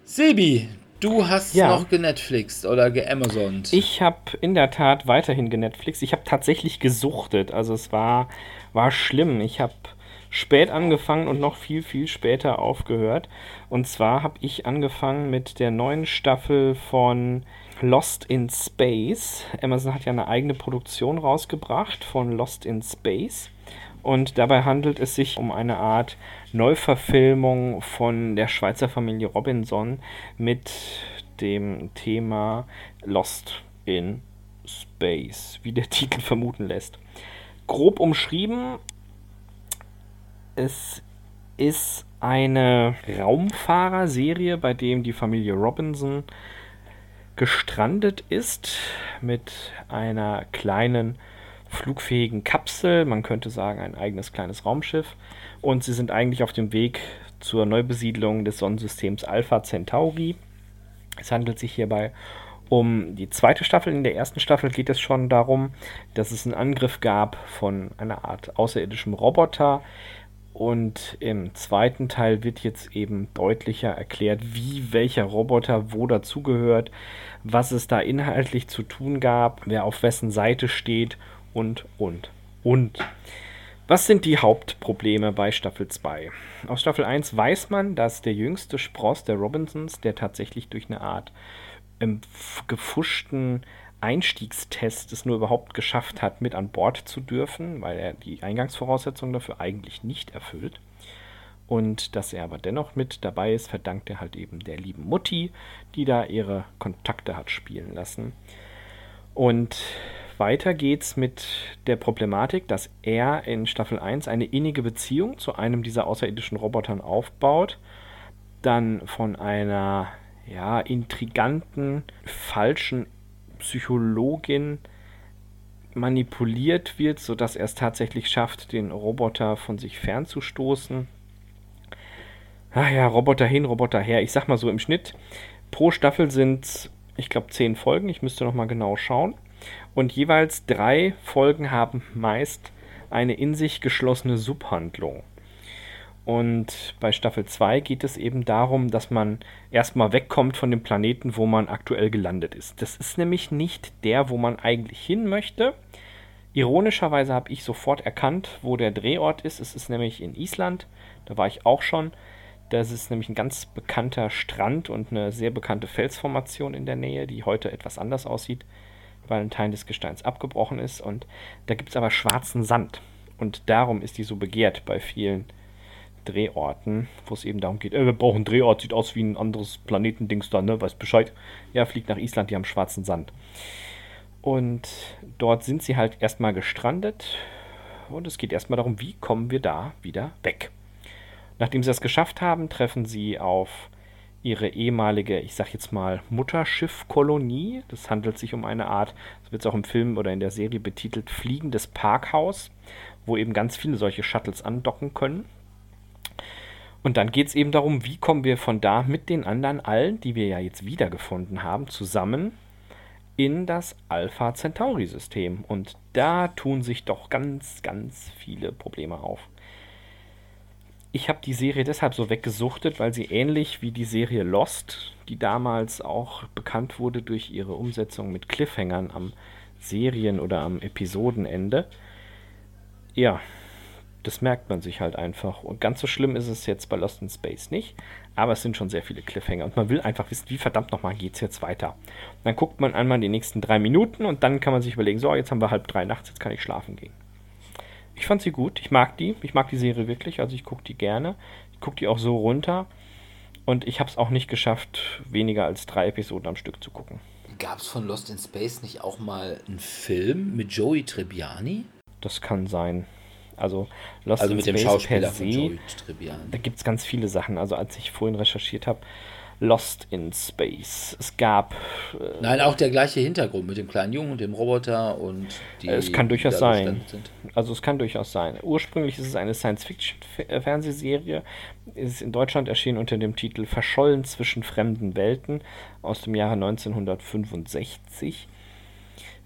Sebi, du hast ja. noch genetflixt oder geamazont. Ich habe in der Tat weiterhin genetflixt. Ich habe tatsächlich gesuchtet. Also es war, war schlimm. Ich habe spät angefangen und noch viel, viel später aufgehört. Und zwar habe ich angefangen mit der neuen Staffel von Lost in Space. Amazon hat ja eine eigene Produktion rausgebracht von Lost in Space. Und dabei handelt es sich um eine Art Neuverfilmung von der Schweizer Familie Robinson mit dem Thema Lost in Space, wie der Titel vermuten lässt. Grob umschrieben, es ist eine Raumfahrerserie, bei dem die Familie Robinson gestrandet ist mit einer kleinen flugfähigen Kapsel, man könnte sagen ein eigenes kleines Raumschiff. Und sie sind eigentlich auf dem Weg zur Neubesiedlung des Sonnensystems Alpha Centauri. Es handelt sich hierbei um die zweite Staffel. In der ersten Staffel geht es schon darum, dass es einen Angriff gab von einer Art außerirdischem Roboter. Und im zweiten Teil wird jetzt eben deutlicher erklärt, wie welcher Roboter wo dazugehört, was es da inhaltlich zu tun gab, wer auf wessen Seite steht und, und, und. Was sind die Hauptprobleme bei Staffel 2? Aus Staffel 1 weiß man, dass der jüngste Spross der Robinsons, der tatsächlich durch eine Art ähm, gefuschten Einstiegstest es nur überhaupt geschafft hat, mit an Bord zu dürfen, weil er die Eingangsvoraussetzungen dafür eigentlich nicht erfüllt. Und dass er aber dennoch mit dabei ist, verdankt er halt eben der lieben Mutti, die da ihre Kontakte hat spielen lassen. Und weiter geht's mit der Problematik, dass er in Staffel 1 eine innige Beziehung zu einem dieser außerirdischen Robotern aufbaut, dann von einer ja, intriganten, falschen Psychologin manipuliert wird, sodass er es tatsächlich schafft, den Roboter von sich fernzustoßen. Ach ja, Roboter hin, Roboter her. Ich sag mal so im Schnitt. Pro Staffel sind, ich glaube, zehn Folgen. Ich müsste noch mal genau schauen. Und jeweils drei Folgen haben meist eine in sich geschlossene Subhandlung. Und bei Staffel 2 geht es eben darum, dass man erstmal wegkommt von dem Planeten, wo man aktuell gelandet ist. Das ist nämlich nicht der, wo man eigentlich hin möchte. Ironischerweise habe ich sofort erkannt, wo der Drehort ist. Es ist nämlich in Island. Da war ich auch schon. Das ist nämlich ein ganz bekannter Strand und eine sehr bekannte Felsformation in der Nähe, die heute etwas anders aussieht, weil ein Teil des Gesteins abgebrochen ist. Und da gibt es aber schwarzen Sand. Und darum ist die so begehrt bei vielen Drehorten, wo es eben darum geht, äh, wir brauchen einen Drehort, sieht aus wie ein anderes Planetendings da, ne? Weiß Bescheid. Ja, fliegt nach Island, die haben schwarzen Sand. Und dort sind sie halt erstmal gestrandet. Und es geht erstmal darum, wie kommen wir da wieder weg. Nachdem sie das geschafft haben, treffen sie auf ihre ehemalige, ich sag jetzt mal, Mutterschiffkolonie. Das handelt sich um eine Art, das wird es auch im Film oder in der Serie betitelt, fliegendes Parkhaus, wo eben ganz viele solche Shuttles andocken können. Und dann geht es eben darum, wie kommen wir von da mit den anderen allen, die wir ja jetzt wiedergefunden haben, zusammen in das Alpha Centauri-System. Und da tun sich doch ganz, ganz viele Probleme auf. Ich habe die Serie deshalb so weggesuchtet, weil sie ähnlich wie die Serie Lost, die damals auch bekannt wurde durch ihre Umsetzung mit Cliffhangern am Serien- oder am Episodenende, ja, das merkt man sich halt einfach. Und ganz so schlimm ist es jetzt bei Lost in Space nicht. Aber es sind schon sehr viele Cliffhanger. Und man will einfach wissen, wie verdammt nochmal geht es jetzt weiter. Und dann guckt man einmal die nächsten drei Minuten und dann kann man sich überlegen, so, jetzt haben wir halb drei nachts, jetzt kann ich schlafen gehen. Ich fand sie gut. Ich mag die. Ich mag die Serie wirklich. Also ich gucke die gerne. Ich gucke die auch so runter. Und ich habe es auch nicht geschafft, weniger als drei Episoden am Stück zu gucken. Gab es von Lost in Space nicht auch mal einen Film mit Joey Tribbiani? Das kann sein. Also Lost also in mit Space dem Schauspieler per se, Da gibt es ganz viele Sachen. Also als ich vorhin recherchiert habe, Lost in Space. Es gab. Äh, Nein, auch der gleiche Hintergrund mit dem kleinen Jungen und dem Roboter und die. Es kann durchaus sein. Also es kann durchaus sein. Ursprünglich ist es eine Science-Fiction-Fernsehserie. Ist in Deutschland erschienen unter dem Titel Verschollen zwischen fremden Welten aus dem Jahre 1965.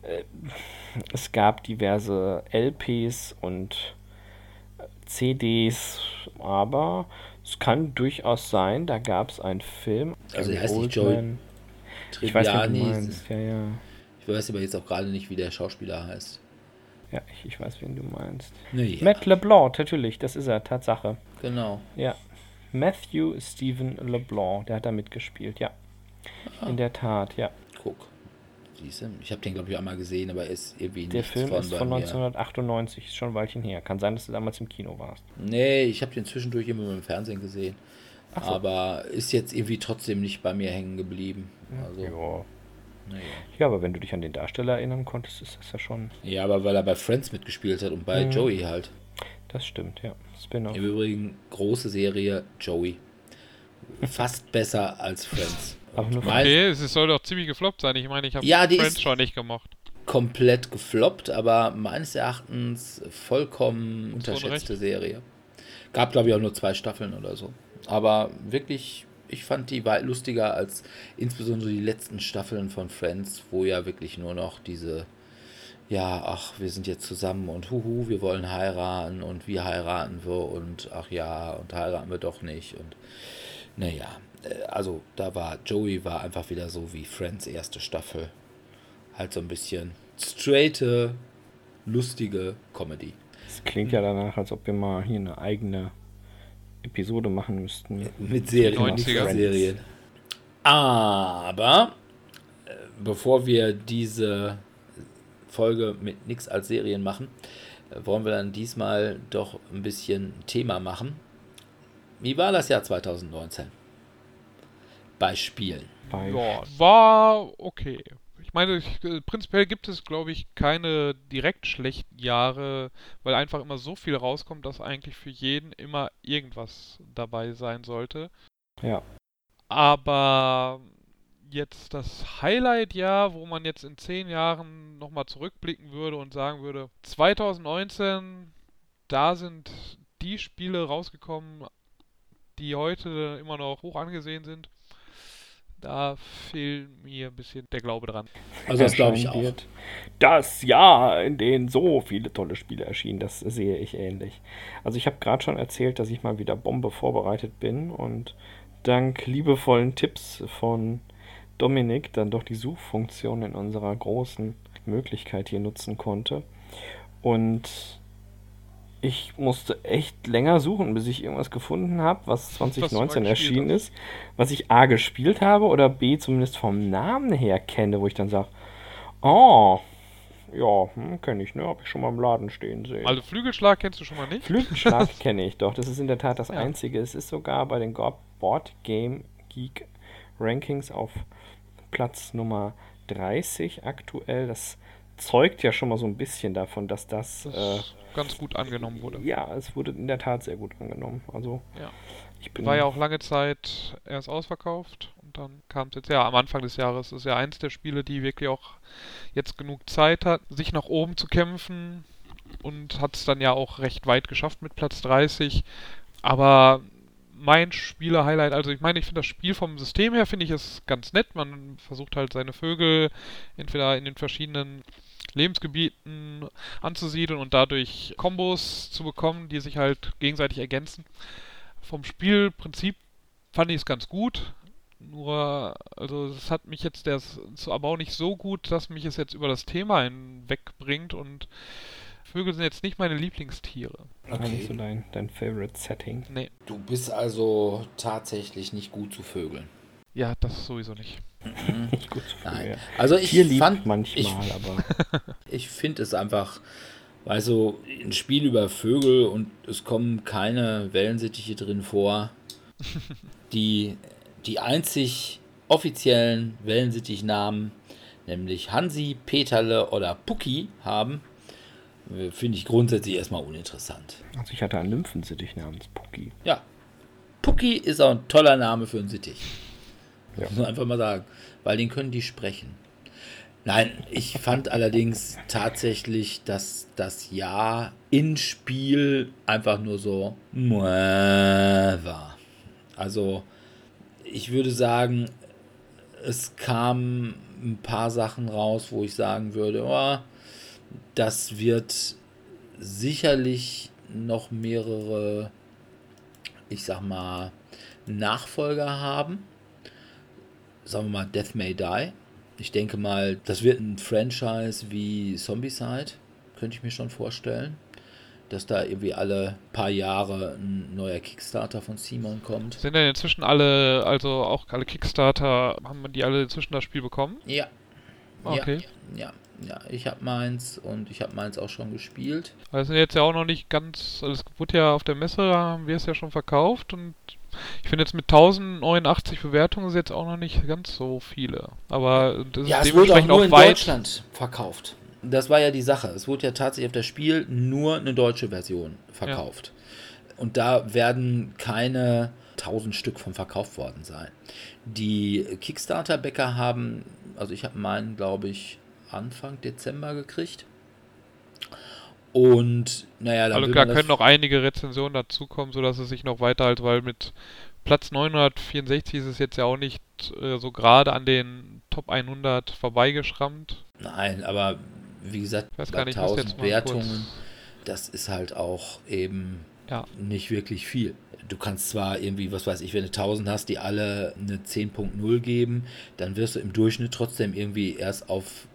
Äh, es gab diverse LPs und CDs, aber es kann durchaus sein, da gab es einen Film. Also der heißt nicht Joey Ich weiß, wie du meinst. Ja, ja. Ich weiß aber jetzt auch gerade nicht, wie der Schauspieler heißt. Ja, ich, ich weiß, wen du meinst. Nee, Matt LeBlanc, natürlich, das ist er, Tatsache. Genau. Ja. Matthew Stephen LeBlanc, der hat da mitgespielt, ja. Ah. In der Tat, ja. Guck. Siehste, ich habe den, glaube ich, einmal gesehen, aber er ist irgendwie Der Film von ist von 1998, ist schon ein Weilchen her. Kann sein, dass du damals im Kino warst. Nee, ich habe den zwischendurch immer im Fernsehen gesehen. So. Aber ist jetzt irgendwie trotzdem nicht bei mir hängen geblieben. Also, ja. Naja. Ja, aber wenn du dich an den Darsteller erinnern konntest, ist das ja schon. Ja, aber weil er bei Friends mitgespielt hat und bei mhm. Joey halt. Das stimmt, ja. Spin-off. Im Übrigen, große Serie, Joey. Fast besser als Friends. Aber nur okay, es soll doch ziemlich gefloppt sein. Ich meine, ich habe ja, Friends schon nicht gemocht. Komplett gefloppt, aber meines Erachtens vollkommen unterschätzte Serie. Gab, glaube ich, auch nur zwei Staffeln oder so. Aber wirklich, ich fand die weit lustiger als insbesondere die letzten Staffeln von Friends, wo ja wirklich nur noch diese, ja, ach, wir sind jetzt zusammen und huhu, wir wollen heiraten und wie heiraten wir und ach ja, und heiraten wir doch nicht und naja, also da war Joey war einfach wieder so wie Friends erste Staffel. Halt so ein bisschen straighte, lustige Comedy. Das klingt ja danach, als ob wir mal hier eine eigene Episode machen müssten. Mit Serien, Serien. Aber äh, bevor wir diese Folge mit nichts als Serien machen, äh, wollen wir dann diesmal doch ein bisschen Thema machen. Wie war das Jahr 2019? Bei Spielen. Ja, war okay. Ich meine, ich, äh, prinzipiell gibt es, glaube ich, keine direkt schlechten Jahre, weil einfach immer so viel rauskommt, dass eigentlich für jeden immer irgendwas dabei sein sollte. Ja. Aber jetzt das Highlight-Jahr, wo man jetzt in zehn Jahren nochmal zurückblicken würde und sagen würde, 2019, da sind die Spiele rausgekommen, die heute immer noch hoch angesehen sind. Da fehlt mir ein bisschen der Glaube dran. Also das glaube ich auch. Das Jahr, in dem so viele tolle Spiele erschienen, das sehe ich ähnlich. Also ich habe gerade schon erzählt, dass ich mal wieder Bombe vorbereitet bin und dank liebevollen Tipps von Dominik dann doch die Suchfunktion in unserer großen Möglichkeit hier nutzen konnte. Und ich musste echt länger suchen, bis ich irgendwas gefunden habe, was 2019 was erschienen ist, was ich A gespielt habe oder B zumindest vom Namen her kenne, wo ich dann sage, oh, ja, hm, kenne ich, ne? Habe ich schon mal im Laden stehen sehen. Also Flügelschlag kennst du schon mal nicht? Flügelschlag kenne ich doch. Das ist in der Tat das ja. Einzige. Es ist sogar bei den Board Game Geek Rankings auf Platz Nummer 30 aktuell. Das zeugt ja schon mal so ein bisschen davon, dass das, das äh, ganz gut angenommen wurde. Ja, es wurde in der Tat sehr gut angenommen. Also ja. war ja auch lange Zeit erst ausverkauft und dann kam es jetzt ja am Anfang des Jahres. Ist ja eins der Spiele, die wirklich auch jetzt genug Zeit hat, sich nach oben zu kämpfen und hat es dann ja auch recht weit geschafft mit Platz 30. Aber mein Spieler-Highlight, also ich meine, ich finde das Spiel vom System her, finde ich es ganz nett. Man versucht halt seine Vögel entweder in den verschiedenen Lebensgebieten anzusiedeln und dadurch Kombos zu bekommen, die sich halt gegenseitig ergänzen. Vom Spielprinzip fand ich es ganz gut. Nur, also es hat mich jetzt der aber auch nicht so gut, dass mich es jetzt über das Thema hinwegbringt und Vögel sind jetzt nicht meine Lieblingstiere. Okay. Nicht so dein, dein Favorite Setting. Nee. Du bist also tatsächlich nicht gut zu Vögeln. Ja, das sowieso nicht. Nicht gut. Nein. Also ich Tier fand manchmal, ich, aber ich finde es einfach, weil so ein Spiel über Vögel und es kommen keine Wellensittiche drin vor, die die einzig offiziellen Wellensittichnamen, nämlich Hansi, Peterle oder Pucki haben, äh, finde ich grundsätzlich erstmal uninteressant. Also ich hatte einen Nymphensittich namens Pucki. Ja. Pucki ist auch ein toller Name für einen Sittich. Ja. Muss man einfach mal sagen. Weil den können die sprechen. Nein, ich fand allerdings tatsächlich, dass das Jahr in Spiel einfach nur so war. Also, ich würde sagen, es kamen ein paar Sachen raus, wo ich sagen würde, oh, das wird sicherlich noch mehrere, ich sag mal, Nachfolger haben. Sagen wir mal, Death May Die. Ich denke mal, das wird ein Franchise wie Zombicide, könnte ich mir schon vorstellen. Dass da irgendwie alle paar Jahre ein neuer Kickstarter von Simon kommt. Sind denn inzwischen alle, also auch alle Kickstarter, haben die alle inzwischen das Spiel bekommen? Ja. Okay. Ja, ja. Ja, ich habe meins und ich habe meins auch schon gespielt. Also sind jetzt ja auch noch nicht ganz, also es wurde ja auf der Messe, haben wir es ja schon verkauft und ich finde jetzt mit 1089 Bewertungen ist jetzt auch noch nicht ganz so viele. Aber das ja, ist es wurde auch nur auch in Deutschland verkauft. Das war ja die Sache. Es wurde ja tatsächlich auf das Spiel nur eine deutsche Version verkauft. Ja. Und da werden keine 1000 Stück von verkauft worden sein. Die Kickstarter-Bäcker haben, also ich habe meinen, glaube ich, Anfang Dezember gekriegt. Und naja, dann. Also da können noch einige Rezensionen dazukommen, sodass es sich noch weiter halt, weil mit Platz 964 ist es jetzt ja auch nicht äh, so gerade an den Top 100 vorbeigeschrammt. Nein, aber wie gesagt, bei 1000 Wertungen, das ist halt auch eben ja. nicht wirklich viel. Du kannst zwar irgendwie, was weiß ich, wenn du 1000 hast, die alle eine 10.0 geben, dann wirst du im Durchschnitt trotzdem irgendwie erst auf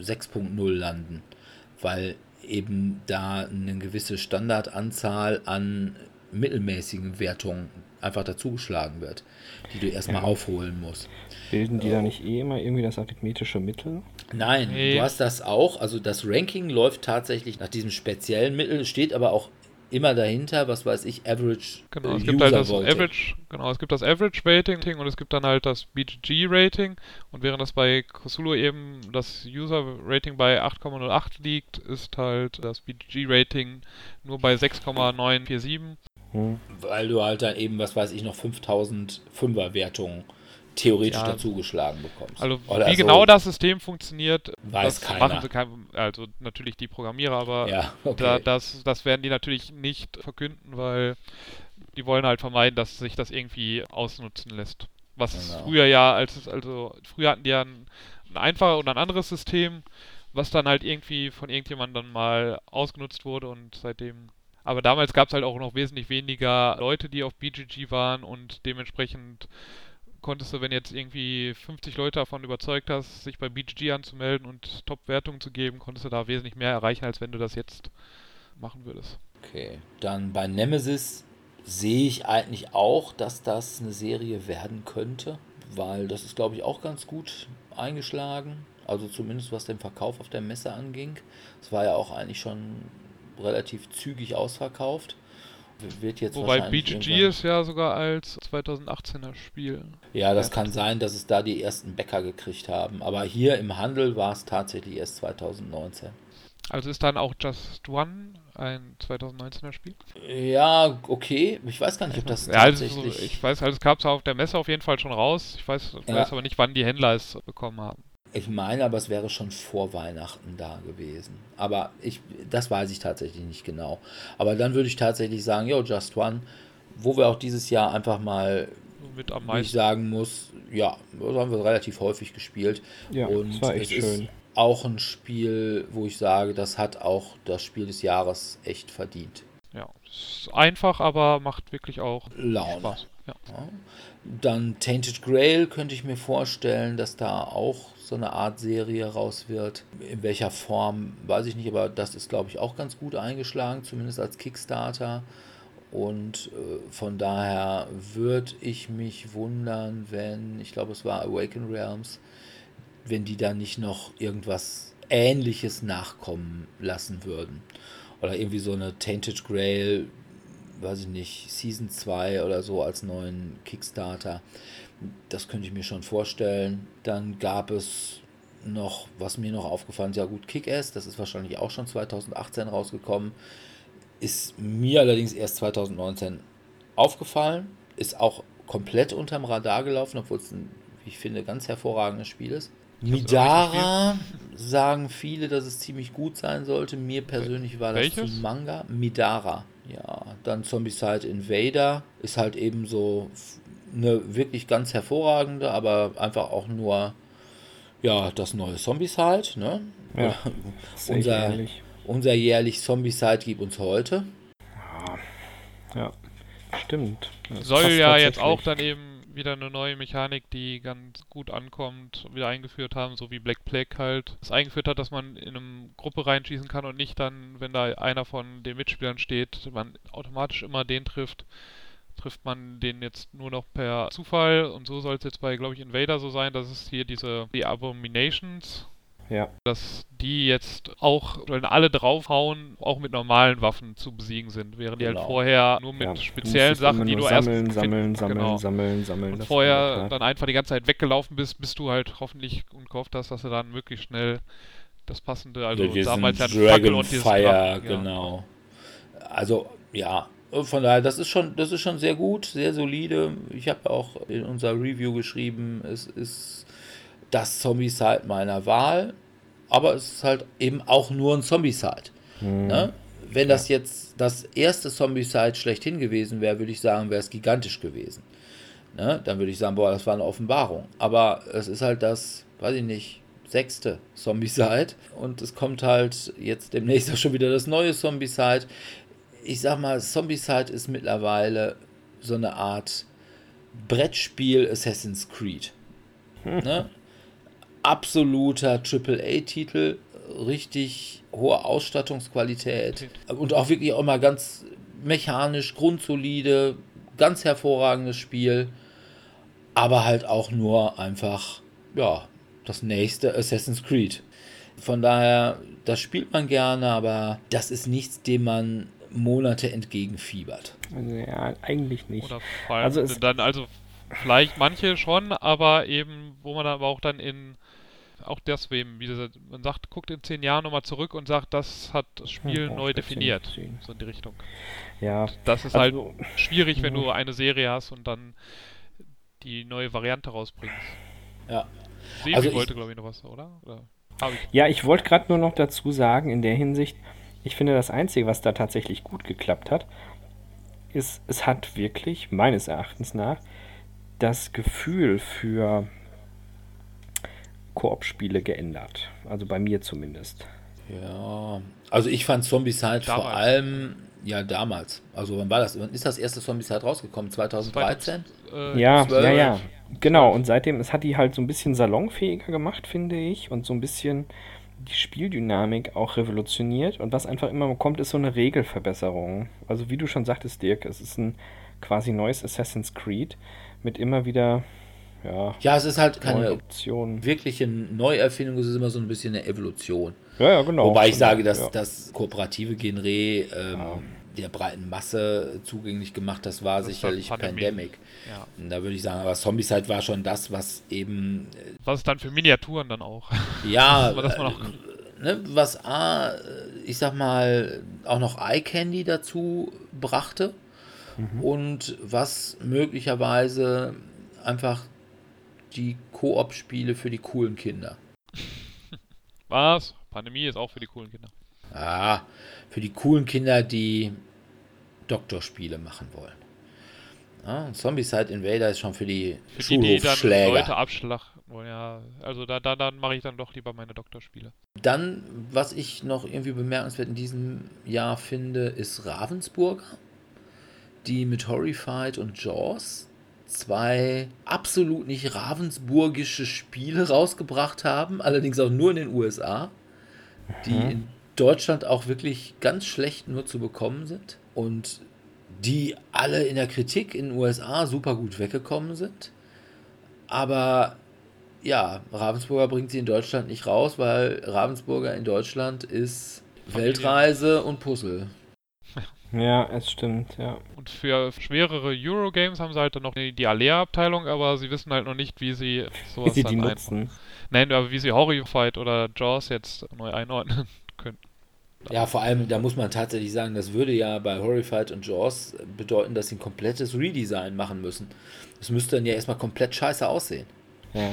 6.0 landen, weil eben da eine gewisse Standardanzahl an mittelmäßigen Wertungen einfach dazugeschlagen wird, die du erstmal ja. aufholen musst. Bilden die da nicht eh immer irgendwie das arithmetische Mittel? Nein, nee. du hast das auch. Also das Ranking läuft tatsächlich nach diesem speziellen Mittel, steht aber auch immer dahinter, was weiß ich, Average. Genau, es gibt halt das Voting. Average, genau, es gibt das Average Rating und es gibt dann halt das BGG Rating. Und während das bei Cthulhu eben das User Rating bei 8,08 liegt, ist halt das BGG Rating nur bei 6,947. Hm. Weil du halt dann eben, was weiß ich, noch 5000 Fünfer Wertungen theoretisch ja, dazugeschlagen bekommst. Also Oder wie so genau das System funktioniert, weiß das keiner. machen sie kein, also natürlich die Programmierer, aber ja, okay. da, das, das werden die natürlich nicht verkünden, weil die wollen halt vermeiden, dass sich das irgendwie ausnutzen lässt. Was genau. früher ja, als es, also früher hatten die ja ein, ein einfacher und ein anderes System, was dann halt irgendwie von irgendjemandem dann mal ausgenutzt wurde und seitdem aber damals gab es halt auch noch wesentlich weniger Leute, die auf BGG waren und dementsprechend konntest du, wenn jetzt irgendwie 50 Leute davon überzeugt hast, sich bei BGG anzumelden und Top-Wertungen zu geben, konntest du da wesentlich mehr erreichen, als wenn du das jetzt machen würdest. Okay, dann bei Nemesis sehe ich eigentlich auch, dass das eine Serie werden könnte, weil das ist, glaube ich, auch ganz gut eingeschlagen. Also zumindest was den Verkauf auf der Messe anging. Es war ja auch eigentlich schon relativ zügig ausverkauft wird jetzt Wobei BGG ist ja sogar als 2018er Spiel. Ja, das kann sein, dass es da die ersten Bäcker gekriegt haben. Aber hier im Handel war es tatsächlich erst 2019. Also ist dann auch Just One ein 2019er Spiel. Ja, okay. Ich weiß gar nicht, ob das ja, also tatsächlich... Also, ich weiß, also es gab es auf der Messe auf jeden Fall schon raus. Ich weiß, ja. weiß aber nicht, wann die Händler es bekommen haben. Ich meine, aber es wäre schon vor Weihnachten da gewesen. Aber ich, das weiß ich tatsächlich nicht genau. Aber dann würde ich tatsächlich sagen, yo, Just One, wo wir auch dieses Jahr einfach mal, mit am meisten. ich sagen muss, ja, das haben wir relativ häufig gespielt. Ja, und das war echt schön. auch ein Spiel, wo ich sage, das hat auch das Spiel des Jahres echt verdient. Ja, ist einfach, aber macht wirklich auch Laune. Spaß. Ja. Ja. Dann Tainted Grail könnte ich mir vorstellen, dass da auch so eine Art Serie raus wird. In welcher Form, weiß ich nicht, aber das ist, glaube ich, auch ganz gut eingeschlagen, zumindest als Kickstarter. Und äh, von daher würde ich mich wundern, wenn, ich glaube, es war Awaken Realms, wenn die da nicht noch irgendwas Ähnliches nachkommen lassen würden. Oder irgendwie so eine Tainted Grail, weiß ich nicht, Season 2 oder so als neuen Kickstarter. Das könnte ich mir schon vorstellen. Dann gab es noch, was mir noch aufgefallen ist, ja gut, Kick-Ass, das ist wahrscheinlich auch schon 2018 rausgekommen. Ist mir allerdings erst 2019 aufgefallen. Ist auch komplett unterm Radar gelaufen, obwohl es ein, wie ich finde, ganz hervorragendes Spiel ist. Midara sagen viele, dass es ziemlich gut sein sollte. Mir persönlich war das Welches? zu Manga. Midara. Ja, dann Zombicide Invader ist halt eben so eine wirklich ganz hervorragende, aber einfach auch nur ja, das neue Zombicide, ne? Ja, unser, jährlich. unser jährlich Zombicide gibt uns heute. Ja, stimmt. Das Soll ja jetzt auch dann eben wieder eine neue Mechanik, die ganz gut ankommt, wieder eingeführt haben, so wie Black Plague halt es eingeführt hat, dass man in eine Gruppe reinschießen kann und nicht dann, wenn da einer von den Mitspielern steht, man automatisch immer den trifft trifft man den jetzt nur noch per Zufall und so soll es jetzt bei, glaube ich, Invader so sein, dass es hier diese die Abominations ja. Dass die jetzt auch, sollen alle draufhauen, auch mit normalen Waffen zu besiegen sind, während die halt genau. vorher nur mit ja, speziellen Sachen, die du sammeln, erst sammeln, sammeln, genau. sammeln, sammeln. Und vorher dann einfach die ganze Zeit weggelaufen bist, bis du halt hoffentlich und gehofft hast, dass du dann möglichst schnell das passende, also damals ja Fackel und dieses Fire, Drachen, genau. Also ja, von daher, das ist schon, das ist schon sehr gut, sehr solide. Ich habe auch in unserer Review geschrieben, es ist das Zombie-Side meiner Wahl, aber es ist halt eben auch nur ein Zombie-Side. Hm. Ne? Wenn das jetzt das erste Zombie-Side schlechthin gewesen wäre, würde ich sagen, wäre es gigantisch gewesen. Ne? Dann würde ich sagen, boah, das war eine Offenbarung. Aber es ist halt das, weiß ich nicht, sechste Zombie-Side. Und es kommt halt jetzt demnächst auch schon wieder das neue Zombie-Side ich sag mal, Zombicide ist mittlerweile so eine Art Brettspiel Assassin's Creed. Hm. Ne? Absoluter AAA-Titel, richtig hohe Ausstattungsqualität und auch wirklich auch mal ganz mechanisch, grundsolide, ganz hervorragendes Spiel, aber halt auch nur einfach, ja, das nächste Assassin's Creed. Von daher, das spielt man gerne, aber das ist nichts, dem man Monate entgegenfiebert. Also, ja, eigentlich nicht. Oder vor allem also dann, also vielleicht manche schon, aber eben, wo man aber auch dann in auch deswegen, wie gesagt, man sagt, guckt in zehn Jahren nochmal zurück und sagt, das hat das Spiel ja, neu definiert. 10. So in die Richtung. Ja. Und das ist also, halt schwierig, wenn du eine Serie hast und dann die neue Variante rausbringst. Ja. Sebi also wollte, glaube ich, noch was, oder? oder ich? Ja, ich wollte gerade nur noch dazu sagen, in der Hinsicht, ich finde, das Einzige, was da tatsächlich gut geklappt hat, ist, es hat wirklich, meines Erachtens nach, das Gefühl für Koop-Spiele geändert. Also bei mir zumindest. Ja, also ich fand Zombies halt damals. vor allem, ja, damals. Also wann war das? Wann ist das erste Zombies halt rausgekommen? 2013? Äh, ja, 12. ja, ja. Genau, und seitdem, es hat die halt so ein bisschen salonfähiger gemacht, finde ich, und so ein bisschen die Spieldynamik auch revolutioniert und was einfach immer kommt, ist so eine Regelverbesserung. Also wie du schon sagtest, Dirk, es ist ein quasi neues Assassin's Creed mit immer wieder ja, ja, es ist halt keine Option. wirkliche Neuerfindung, es ist immer so ein bisschen eine Evolution. Ja, ja genau. Wobei ich sage, dass ja. das kooperative Genre ähm, ja. Der breiten Masse zugänglich gemacht, das war das sicherlich Pandemic. Ja. Da würde ich sagen, aber Zombicide war schon das, was eben. Was ist dann für Miniaturen dann auch? Ja, was, man auch äh, ne, was A, ich sag mal, auch noch Eye Candy dazu brachte mhm. und was möglicherweise einfach die Koop-Spiele für die coolen Kinder. Was? Pandemie ist auch für die coolen Kinder. Ah, für die coolen Kinder, die Doktorspiele machen wollen. Ja, Zombicide Invader ist schon für die für die, die dann Leute abschlachten wollen. Ja, also da, da dann mache ich dann doch lieber meine Doktorspiele. Dann, was ich noch irgendwie bemerkenswert in diesem Jahr finde, ist Ravensburger, die mit Horrified und Jaws zwei absolut nicht ravensburgische Spiele rausgebracht haben, allerdings auch nur in den USA, die mhm. in Deutschland auch wirklich ganz schlecht nur zu bekommen sind und die alle in der Kritik in den USA super gut weggekommen sind. Aber ja, Ravensburger bringt sie in Deutschland nicht raus, weil Ravensburger in Deutschland ist Weltreise und Puzzle. Ja, es stimmt, ja. Und für schwerere Eurogames haben sie halt dann noch die Alea-Abteilung, aber sie wissen halt noch nicht, wie sie sowas wie sie die nutzen. Nein, aber wie sie Horrified oder Jaws jetzt neu einordnen. Ja, vor allem, da muss man tatsächlich sagen, das würde ja bei Horrified und Jaws bedeuten, dass sie ein komplettes Redesign machen müssen. Das müsste dann ja erstmal komplett scheiße aussehen. Ja.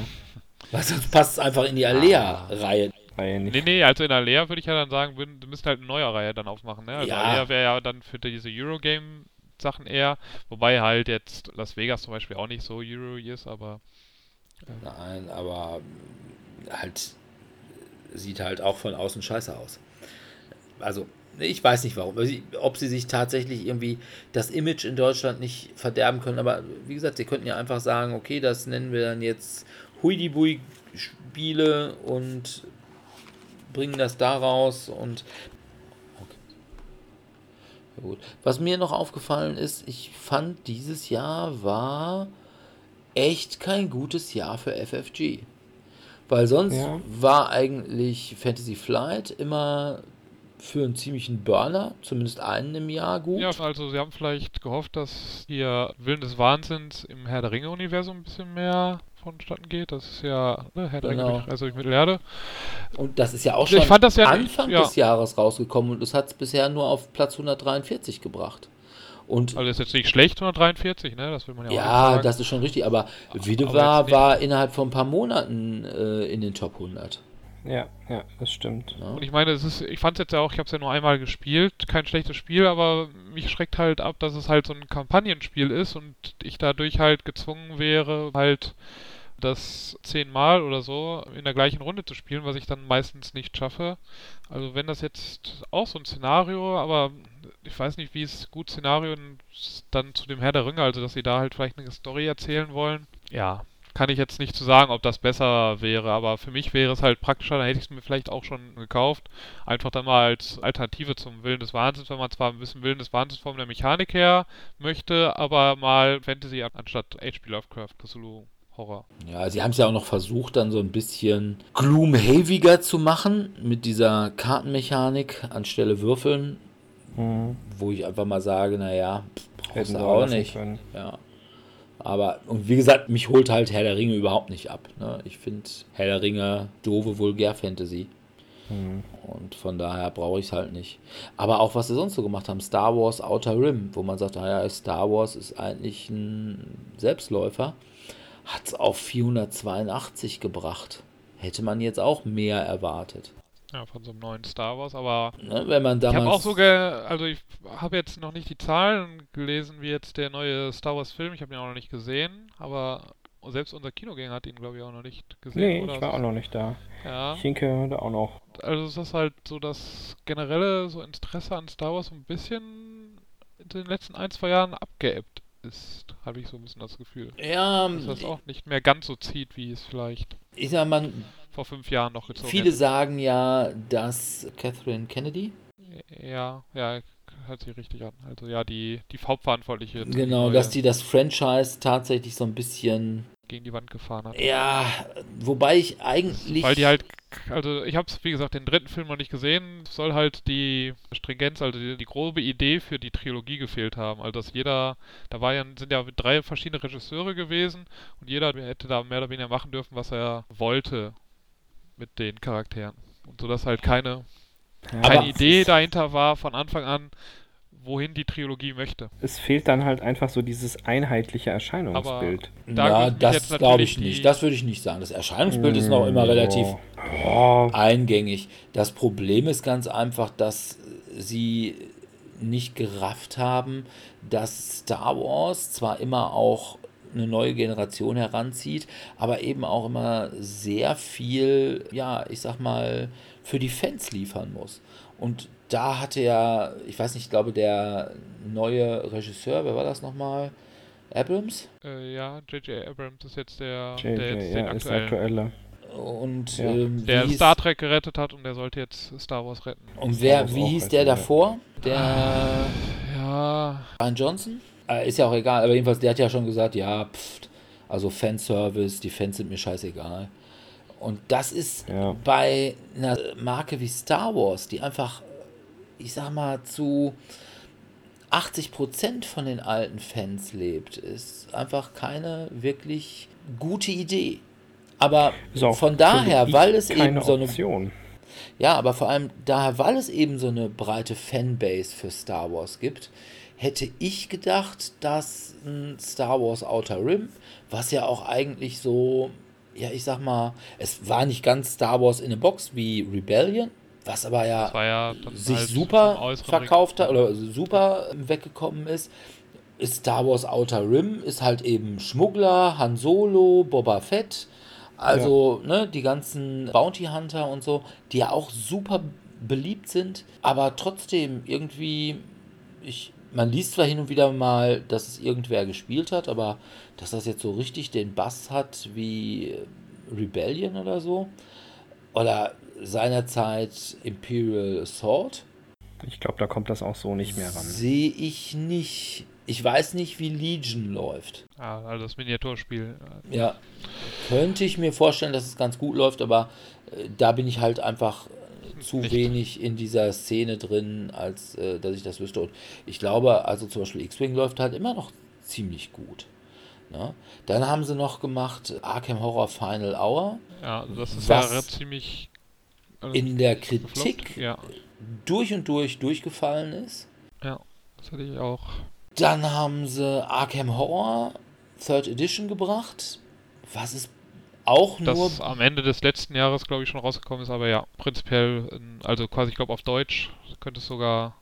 Weil sonst passt es einfach in die Alea-Reihe. Reihe nicht. Nee, nee, also in Alea würde ich ja dann sagen, wir müssen halt eine neue Reihe dann aufmachen. Ne? Also ja. Alea wäre ja dann für diese Eurogame-Sachen eher, wobei halt jetzt Las Vegas zum Beispiel auch nicht so Euro ist, aber. Äh. Nein, aber halt sieht halt auch von außen scheiße aus. Also, ich weiß nicht warum. Ob sie sich tatsächlich irgendwie das Image in Deutschland nicht verderben können. Aber wie gesagt, sie könnten ja einfach sagen, okay, das nennen wir dann jetzt Huidibui-Spiele und bringen das daraus und okay. gut. Was mir noch aufgefallen ist, ich fand dieses Jahr war echt kein gutes Jahr für FFG. Weil sonst ja. war eigentlich Fantasy Flight immer für einen ziemlichen Burner, zumindest einen im Jahr gut. Ja, also sie haben vielleicht gehofft, dass ihr Willen des Wahnsinns im Herr der Ringe-Universum ein bisschen mehr vonstatten geht. Das ist ja ne, Herr genau. der also durch Mittelerde. Und das ist ja auch schon ich fand das ja Anfang ja. des Jahres rausgekommen und es hat es bisher nur auf Platz 143 gebracht. Und also ist jetzt nicht schlecht 143, ne? Das will man ja, ja auch Ja, das ist schon richtig, aber Widewa war innerhalb von ein paar Monaten äh, in den Top 100. Ja, ja, das stimmt. Ja. Und ich meine, es ist, ich fand es jetzt ja auch, ich habe es ja nur einmal gespielt, kein schlechtes Spiel, aber mich schreckt halt ab, dass es halt so ein Kampagnenspiel ist und ich dadurch halt gezwungen wäre, halt das zehnmal oder so in der gleichen Runde zu spielen, was ich dann meistens nicht schaffe. Also wenn das jetzt auch so ein Szenario, aber ich weiß nicht, wie es gut Szenario dann zu dem Herr der Ringe, also dass sie da halt vielleicht eine Story erzählen wollen. Ja, kann ich jetzt nicht zu sagen, ob das besser wäre, aber für mich wäre es halt praktischer, dann hätte ich es mir vielleicht auch schon gekauft. Einfach dann mal als Alternative zum Willen des Wahnsinns, wenn man zwar ein bisschen Willen des Wahnsinns von der Mechanik her möchte, aber mal Fantasy anstatt H.P. Lovecraft, Cthulhu Horror. Ja, sie haben es ja auch noch versucht, dann so ein bisschen Gloomhaviger zu machen mit dieser Kartenmechanik anstelle Würfeln. Mhm. Wo ich einfach mal sage, naja, brauchst du auch nicht. Können. Ja. Aber, und wie gesagt, mich holt halt Herr der Ringe überhaupt nicht ab. Ne? Ich finde Herr der Ringe doofe Vulgär-Fantasy. Mhm. Und von daher brauche ich es halt nicht. Aber auch was sie sonst so gemacht haben, Star Wars Outer Rim, wo man sagt, naja, Star Wars ist eigentlich ein Selbstläufer hat es auf 482 gebracht. Hätte man jetzt auch mehr erwartet. Ja, von so einem neuen Star Wars, aber ne, wenn man damals ich habe auch sogar, also ich habe jetzt noch nicht die Zahlen gelesen, wie jetzt der neue Star Wars Film, ich habe ihn auch noch nicht gesehen, aber selbst unser Kinogänger hat ihn, glaube ich, auch noch nicht gesehen. Nee, oder? ich war auch noch nicht da. Ja. Ich denke, da auch noch. Also es ist halt so das generelle so Interesse an Star Wars ein bisschen in den letzten ein, zwei Jahren abgeebbt ist, habe ich so ein bisschen das Gefühl. Ja, dass das auch nicht mehr ganz so zieht, wie es vielleicht ich sag mal, vor fünf Jahren noch gezogen Viele hätte. sagen ja, dass Catherine Kennedy. Ja, ja, hört sich richtig an. Also ja, die, die Hauptverantwortliche. Genau, dass die das Franchise tatsächlich so ein bisschen gegen die Wand gefahren hat. Ja, wobei ich eigentlich. Weil die halt, also ich habe es, wie gesagt, den dritten Film noch nicht gesehen, soll halt die Stringenz, also die, die, grobe Idee für die Trilogie gefehlt haben. Also dass jeder, da war ja, sind ja drei verschiedene Regisseure gewesen und jeder hätte da mehr oder weniger machen dürfen, was er wollte mit den Charakteren. Und so dass halt keine keine Idee dahinter war von Anfang an, wohin die Trilogie möchte. Es fehlt dann halt einfach so dieses einheitliche Erscheinungsbild. Da ja, das glaube ich nicht. Das würde ich nicht sagen. Das Erscheinungsbild mm, ist noch immer relativ oh. eingängig. Das Problem ist ganz einfach, dass sie nicht gerafft haben, dass Star Wars zwar immer auch eine neue Generation heranzieht, aber eben auch immer sehr viel, ja, ich sag mal, für die Fans liefern muss. Und da hatte ja, ich weiß nicht, ich glaube, der neue Regisseur, wer war das nochmal? Abrams? Äh, ja, J.J. Abrams ist jetzt der, J. der jetzt ja, den aktuellen. aktuelle. Und ja. ähm, der Star Trek gerettet hat und der sollte jetzt Star Wars retten. Und wer, wie hieß der davor? Der ja. Ryan Johnson? Äh, ist ja auch egal, aber jedenfalls, der hat ja schon gesagt, ja, pft, also Fanservice, die Fans sind mir scheißegal. Und das ist ja. bei einer Marke wie Star Wars, die einfach ich sag mal, zu 80 Prozent von den alten Fans lebt, ist einfach keine wirklich gute Idee. Aber von daher, weil es eben so eine. Option. Ja, aber vor allem daher, weil es eben so eine breite Fanbase für Star Wars gibt, hätte ich gedacht, dass ein Star Wars Outer Rim, was ja auch eigentlich so, ja, ich sag mal, es war nicht ganz Star Wars in a Box wie Rebellion, was aber ja, ja sich halt super verkauft hat oder super weggekommen ist, ist Star Wars Outer Rim, ist halt eben Schmuggler, Han Solo, Boba Fett, also ja. ne, die ganzen Bounty Hunter und so, die ja auch super beliebt sind, aber trotzdem irgendwie, ich, man liest zwar hin und wieder mal, dass es irgendwer gespielt hat, aber dass das jetzt so richtig den Bass hat wie Rebellion oder so, oder seinerzeit Imperial Assault. Ich glaube, da kommt das auch so nicht mehr ran. Sehe ich nicht. Ich weiß nicht, wie Legion läuft. Ah, also das Miniaturspiel. Ja, könnte ich mir vorstellen, dass es ganz gut läuft, aber äh, da bin ich halt einfach äh, zu nicht. wenig in dieser Szene drin, als äh, dass ich das wüsste. Und ich glaube, also zum Beispiel X-Wing läuft halt immer noch ziemlich gut. Ne? Dann haben sie noch gemacht Arkham Horror Final Hour. Ja, das ist ja ziemlich in der Kritik ja. durch und durch durchgefallen ist. Ja, das hatte ich auch. Dann haben sie Arkham Horror Third Edition gebracht, was ist auch das nur. Das am Ende des letzten Jahres, glaube ich, schon rausgekommen ist, aber ja, prinzipiell, also quasi, ich glaube, auf Deutsch könnte es sogar.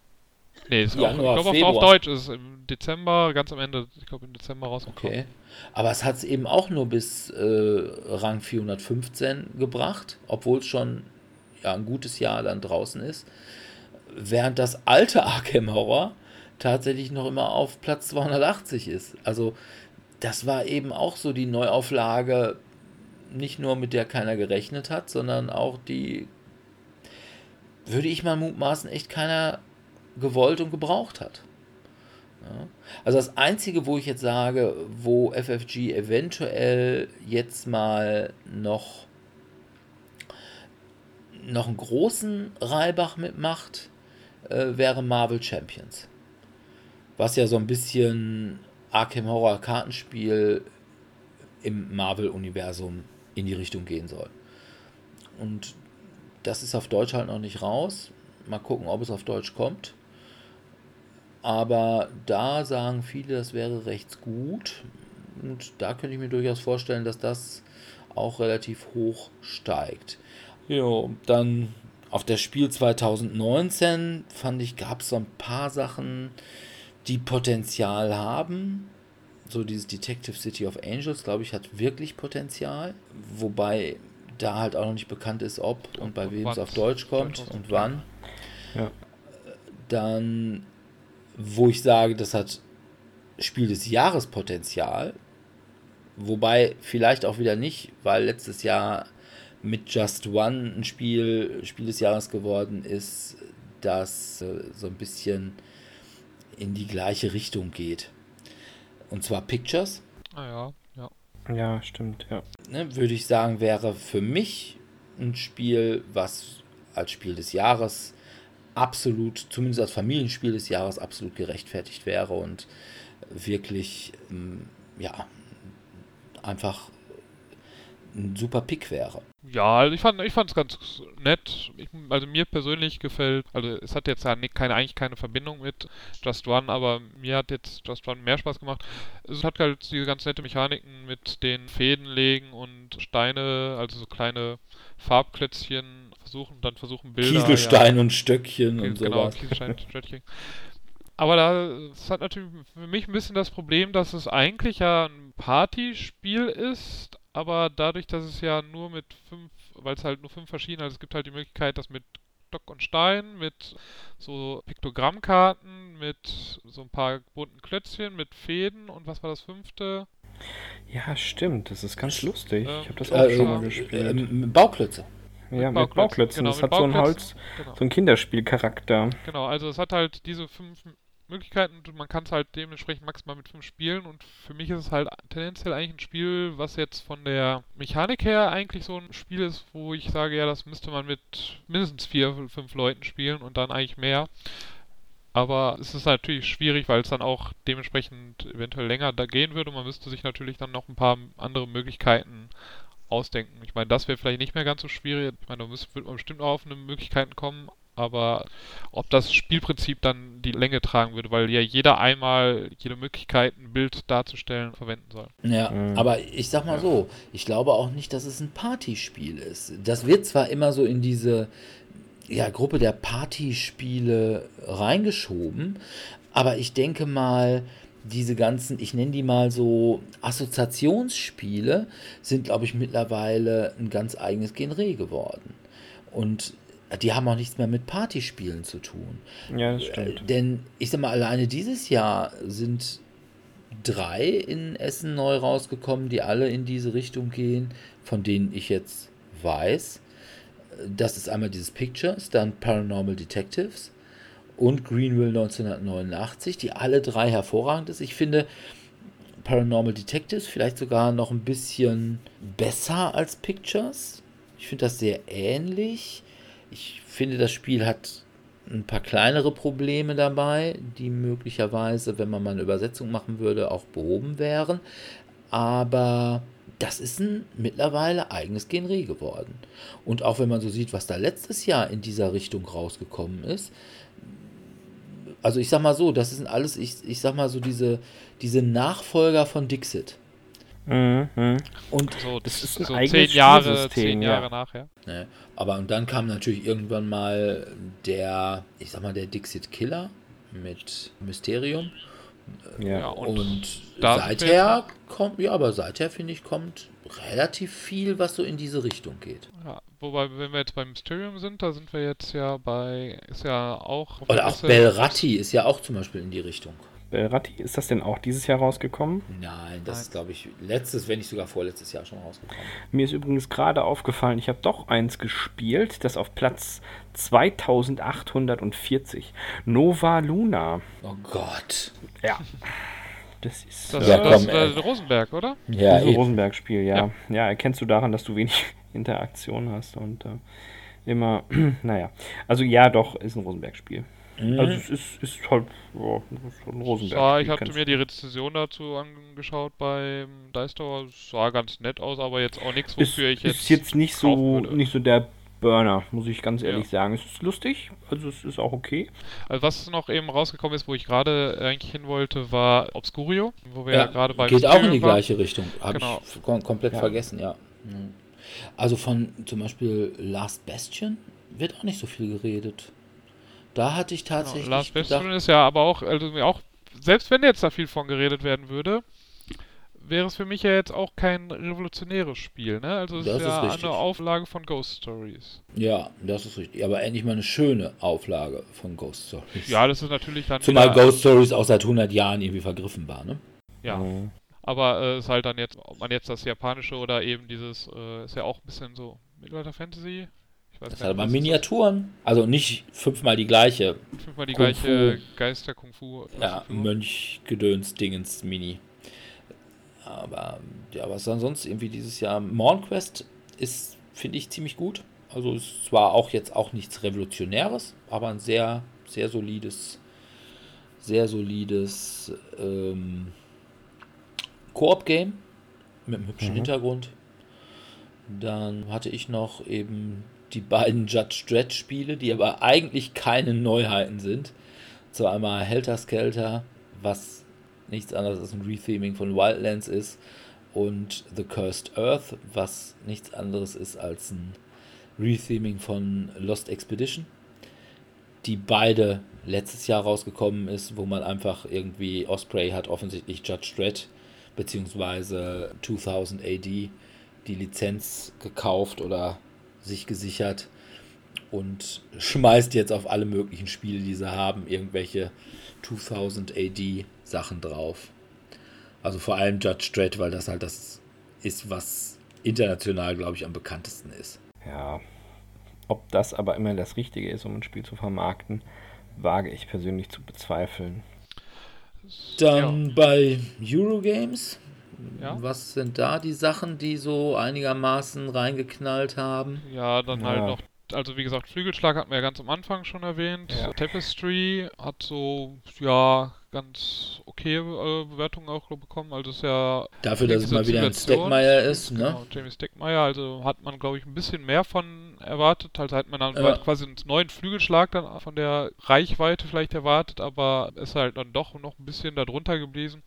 Nee, ist Januar, auch, ich glaube, auf, auf, Deutsch ist es im Dezember, ganz am Ende, ich glaube, im Dezember rausgekommen. Okay. Aber es hat es eben auch nur bis äh, Rang 415 gebracht, obwohl es schon ja, ein gutes Jahr dann draußen ist. Während das alte Arkham Horror tatsächlich noch immer auf Platz 280 ist. Also das war eben auch so die Neuauflage, nicht nur mit der keiner gerechnet hat, sondern auch die, würde ich mal mutmaßen, echt keiner gewollt und gebraucht hat. Ja. Also das Einzige, wo ich jetzt sage, wo FFG eventuell jetzt mal noch noch einen großen Reibach mitmacht, äh, wäre Marvel Champions. Was ja so ein bisschen Arkham Horror Kartenspiel im Marvel-Universum in die Richtung gehen soll. Und das ist auf Deutsch halt noch nicht raus. Mal gucken, ob es auf Deutsch kommt. Aber da sagen viele, das wäre recht gut. Und da könnte ich mir durchaus vorstellen, dass das auch relativ hoch steigt. Ja, dann auf das Spiel 2019 fand ich, gab es so ein paar Sachen, die Potenzial haben. So dieses Detective City of Angels, glaube ich, hat wirklich Potenzial. Wobei da halt auch noch nicht bekannt ist, ob und bei wem es auf Deutsch kommt und wann. Ja. Dann, wo ich sage, das hat Spiel des Jahres Potenzial. Wobei vielleicht auch wieder nicht, weil letztes Jahr mit Just One ein Spiel, Spiel des Jahres geworden ist, das äh, so ein bisschen in die gleiche Richtung geht. Und zwar Pictures. Ah ja, ja. Ja, stimmt, ja. Ne, würde ich sagen, wäre für mich ein Spiel, was als Spiel des Jahres absolut, zumindest als Familienspiel des Jahres, absolut gerechtfertigt wäre und wirklich, ähm, ja, einfach ein super Pick wäre. Ja, also ich fand ich fand's ganz nett. Ich, also mir persönlich gefällt, also es hat jetzt ja keine, eigentlich keine Verbindung mit Just One, aber mir hat jetzt Just One mehr Spaß gemacht. Es hat halt diese ganz nette Mechaniken mit den Fäden legen und Steine, also so kleine Farbklötzchen versuchen, dann versuchen Bilder. Kieselstein ja, und Stöckchen und genau, sowas. Kieselstein und Stöckchen. Aber da es hat natürlich für mich ein bisschen das Problem, dass es eigentlich ja ein Partyspiel ist, aber dadurch, dass es ja nur mit fünf, weil es halt nur fünf verschiedene, also es gibt halt die Möglichkeit, das mit Stock und Stein, mit so Piktogrammkarten, mit so ein paar bunten Klötzchen, mit Fäden und was war das fünfte? Ja, stimmt, das ist ganz lustig. Ähm, ich habe das auch äh, schon mal gespielt. Äh, Bauklötze. Ja, mit Bauklötzen. Genau, das mit hat Bauklötzen. so ein Holz, genau. so ein Kinderspielcharakter. Genau, also es hat halt diese fünf Möglichkeiten und man kann es halt dementsprechend maximal mit fünf spielen und für mich ist es halt tendenziell eigentlich ein Spiel, was jetzt von der Mechanik her eigentlich so ein Spiel ist, wo ich sage, ja, das müsste man mit mindestens vier, fünf Leuten spielen und dann eigentlich mehr. Aber es ist natürlich schwierig, weil es dann auch dementsprechend eventuell länger da gehen würde. Man müsste sich natürlich dann noch ein paar andere Möglichkeiten ausdenken. Ich meine, das wäre vielleicht nicht mehr ganz so schwierig. Ich meine, da wird man bestimmt auch auf eine Möglichkeiten kommen, aber ob das Spielprinzip dann die Länge tragen würde, weil ja jeder einmal jede Möglichkeit, ein Bild darzustellen, verwenden soll. Ja, mhm. aber ich sag mal so, ich glaube auch nicht, dass es ein Partyspiel ist. Das wird zwar immer so in diese ja, Gruppe der Partyspiele reingeschoben, aber ich denke mal, diese ganzen, ich nenne die mal so Assoziationsspiele, sind, glaube ich, mittlerweile ein ganz eigenes Genre geworden. Und die haben auch nichts mehr mit Partyspielen zu tun. Ja, das stimmt. Äh, denn ich sag mal, alleine dieses Jahr sind drei in Essen neu rausgekommen, die alle in diese Richtung gehen, von denen ich jetzt weiß. Das ist einmal dieses Pictures, dann Paranormal Detectives und Greenville 1989, die alle drei hervorragend ist. Ich finde Paranormal Detectives vielleicht sogar noch ein bisschen besser als Pictures. Ich finde das sehr ähnlich. Ich finde, das Spiel hat ein paar kleinere Probleme dabei, die möglicherweise, wenn man mal eine Übersetzung machen würde, auch behoben wären. Aber das ist ein mittlerweile eigenes Genre geworden. Und auch wenn man so sieht, was da letztes Jahr in dieser Richtung rausgekommen ist, also ich sag mal so, das sind alles, ich, ich sag mal so, diese, diese Nachfolger von Dixit. Mhm. Und so, das ist ein so eigenes zehn Jahre, zehn Jahre ja. nachher. Ne, aber und dann kam natürlich irgendwann mal der, ich sag mal, der Dixit Killer mit Mysterium. Ja, und, und seither kommt, ja, aber seither finde ich, kommt relativ viel, was so in diese Richtung geht. Ja, wobei, wenn wir jetzt beim Mysterium sind, da sind wir jetzt ja bei, ist ja auch. Oder auch Belratti ist ja auch zum Beispiel in die Richtung. Belratti, ist das denn auch dieses Jahr rausgekommen? Nein, das Nein. ist, glaube ich, letztes, wenn nicht sogar vorletztes Jahr schon rausgekommen. Mir ist übrigens gerade aufgefallen, ich habe doch eins gespielt, das auf Platz 2840. Nova Luna. Oh Gott. Ja. Das ist das, ja, das, das, das Rosenberg, oder? Ja, das Rosenberg-Spiel, ja. ja. ja. erkennst du daran, dass du wenig Interaktion hast und äh, immer, naja. Also ja, doch, ist ein Rosenberg-Spiel. Mhm. Also es ist, ist halt ja, ein Rosenberg. Ja, ich hatte mir die Rezension dazu angeschaut beim Dice Tower. Es sah ganz nett aus, aber jetzt auch nichts, wofür ist, ich jetzt. Ist jetzt nicht so, nicht so der Burner, muss ich ganz ehrlich ja. sagen. Es ist lustig, also es ist auch okay. Also was noch eben rausgekommen ist, wo ich gerade eigentlich hin wollte, war Obscurio, wo wir ja, ja gerade bei Geht auch in die gleiche Richtung. Habe genau. ich kom komplett ja. vergessen, ja. Also von zum Beispiel Last Bastion wird auch nicht so viel geredet. Da hatte ich genau, tatsächlich. Genau, Last Bastion ist ja aber auch, also auch, selbst wenn jetzt da viel von geredet werden würde, wäre es für mich ja jetzt auch kein revolutionäres Spiel, ne? Also es das ist ja ist eine Auflage von Ghost Stories. Ja, das ist richtig. Aber endlich mal eine schöne Auflage von Ghost Stories. Ja, das ist natürlich dann. Zumal Ghost Stories auch seit 100 Jahren irgendwie vergriffen war, ne? Ja. Mhm. Aber es äh, ist halt dann jetzt, ob man jetzt das japanische oder eben dieses, äh, ist ja auch ein bisschen so Mittelalter Fantasy, das hat aber Miniaturen. Also nicht fünfmal die gleiche. Fünfmal die Kung gleiche Geister Kung Fu. Ja, Mönch Gedöns Dingens Mini. Aber ja, was ansonsten irgendwie dieses Jahr Morn Quest ist, finde ich, ziemlich gut. Also es war auch jetzt auch nichts Revolutionäres, aber ein sehr, sehr solides, sehr solides ähm, Koop-Game mit einem hübschen mhm. Hintergrund. Dann hatte ich noch eben die beiden Judge Dredd Spiele, die aber eigentlich keine Neuheiten sind. Zwar einmal Helter Skelter, was nichts anderes als ein Retheming von Wildlands ist, und The Cursed Earth, was nichts anderes ist als ein Retheming von Lost Expedition, die beide letztes Jahr rausgekommen ist, wo man einfach irgendwie Osprey hat offensichtlich Judge Dredd beziehungsweise 2000 AD die Lizenz gekauft oder sich gesichert und schmeißt jetzt auf alle möglichen Spiele, die sie haben, irgendwelche 2000 AD Sachen drauf. Also vor allem Judge Dredd, weil das halt das ist, was international, glaube ich, am bekanntesten ist. Ja, ob das aber immer das Richtige ist, um ein Spiel zu vermarkten, wage ich persönlich zu bezweifeln. Dann ja. bei Eurogames ja. Was sind da die Sachen, die so einigermaßen reingeknallt haben? Ja, dann ja. halt noch, also wie gesagt, Flügelschlag hatten wir ja ganz am Anfang schon erwähnt. Ja. Tapestry hat so, ja, ganz okay äh, Bewertungen auch bekommen. Also ist ja. Dafür, dass es mal wieder ein Steckmeier ist, ne? Genau, Jamie Steckmeier, also hat man, glaube ich, ein bisschen mehr von erwartet. Also hat man dann ja. quasi einen neuen Flügelschlag dann von der Reichweite vielleicht erwartet, aber ist halt dann doch noch ein bisschen darunter geblieben.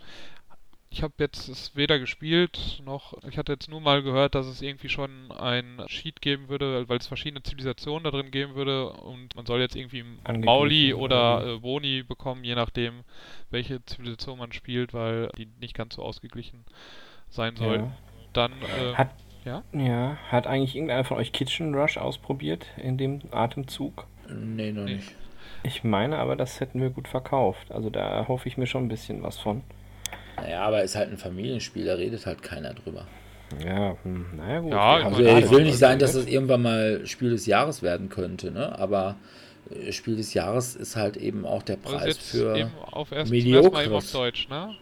Ich habe jetzt es weder gespielt noch, ich hatte jetzt nur mal gehört, dass es irgendwie schon ein Sheet geben würde, weil es verschiedene Zivilisationen da drin geben würde und man soll jetzt irgendwie Mauli oder äh, Boni bekommen, je nachdem, welche Zivilisation man spielt, weil die nicht ganz so ausgeglichen sein soll. Ja. Dann äh, hat, ja? ja, hat eigentlich irgendeiner von euch Kitchen Rush ausprobiert in dem Atemzug? Nee, noch nee. nicht. Ich meine aber, das hätten wir gut verkauft. Also da hoffe ich mir schon ein bisschen was von. Naja, aber ist halt ein Familienspiel, da redet halt keiner drüber. Ja, hm, naja gut. Ja, also, ich will nicht sein, dass das irgendwann mal Spiel des Jahres werden könnte, ne? aber äh, Spiel des Jahres ist halt eben auch der Preis für eben auf erst Mediocres. Mal eben auf Deutsch, ne?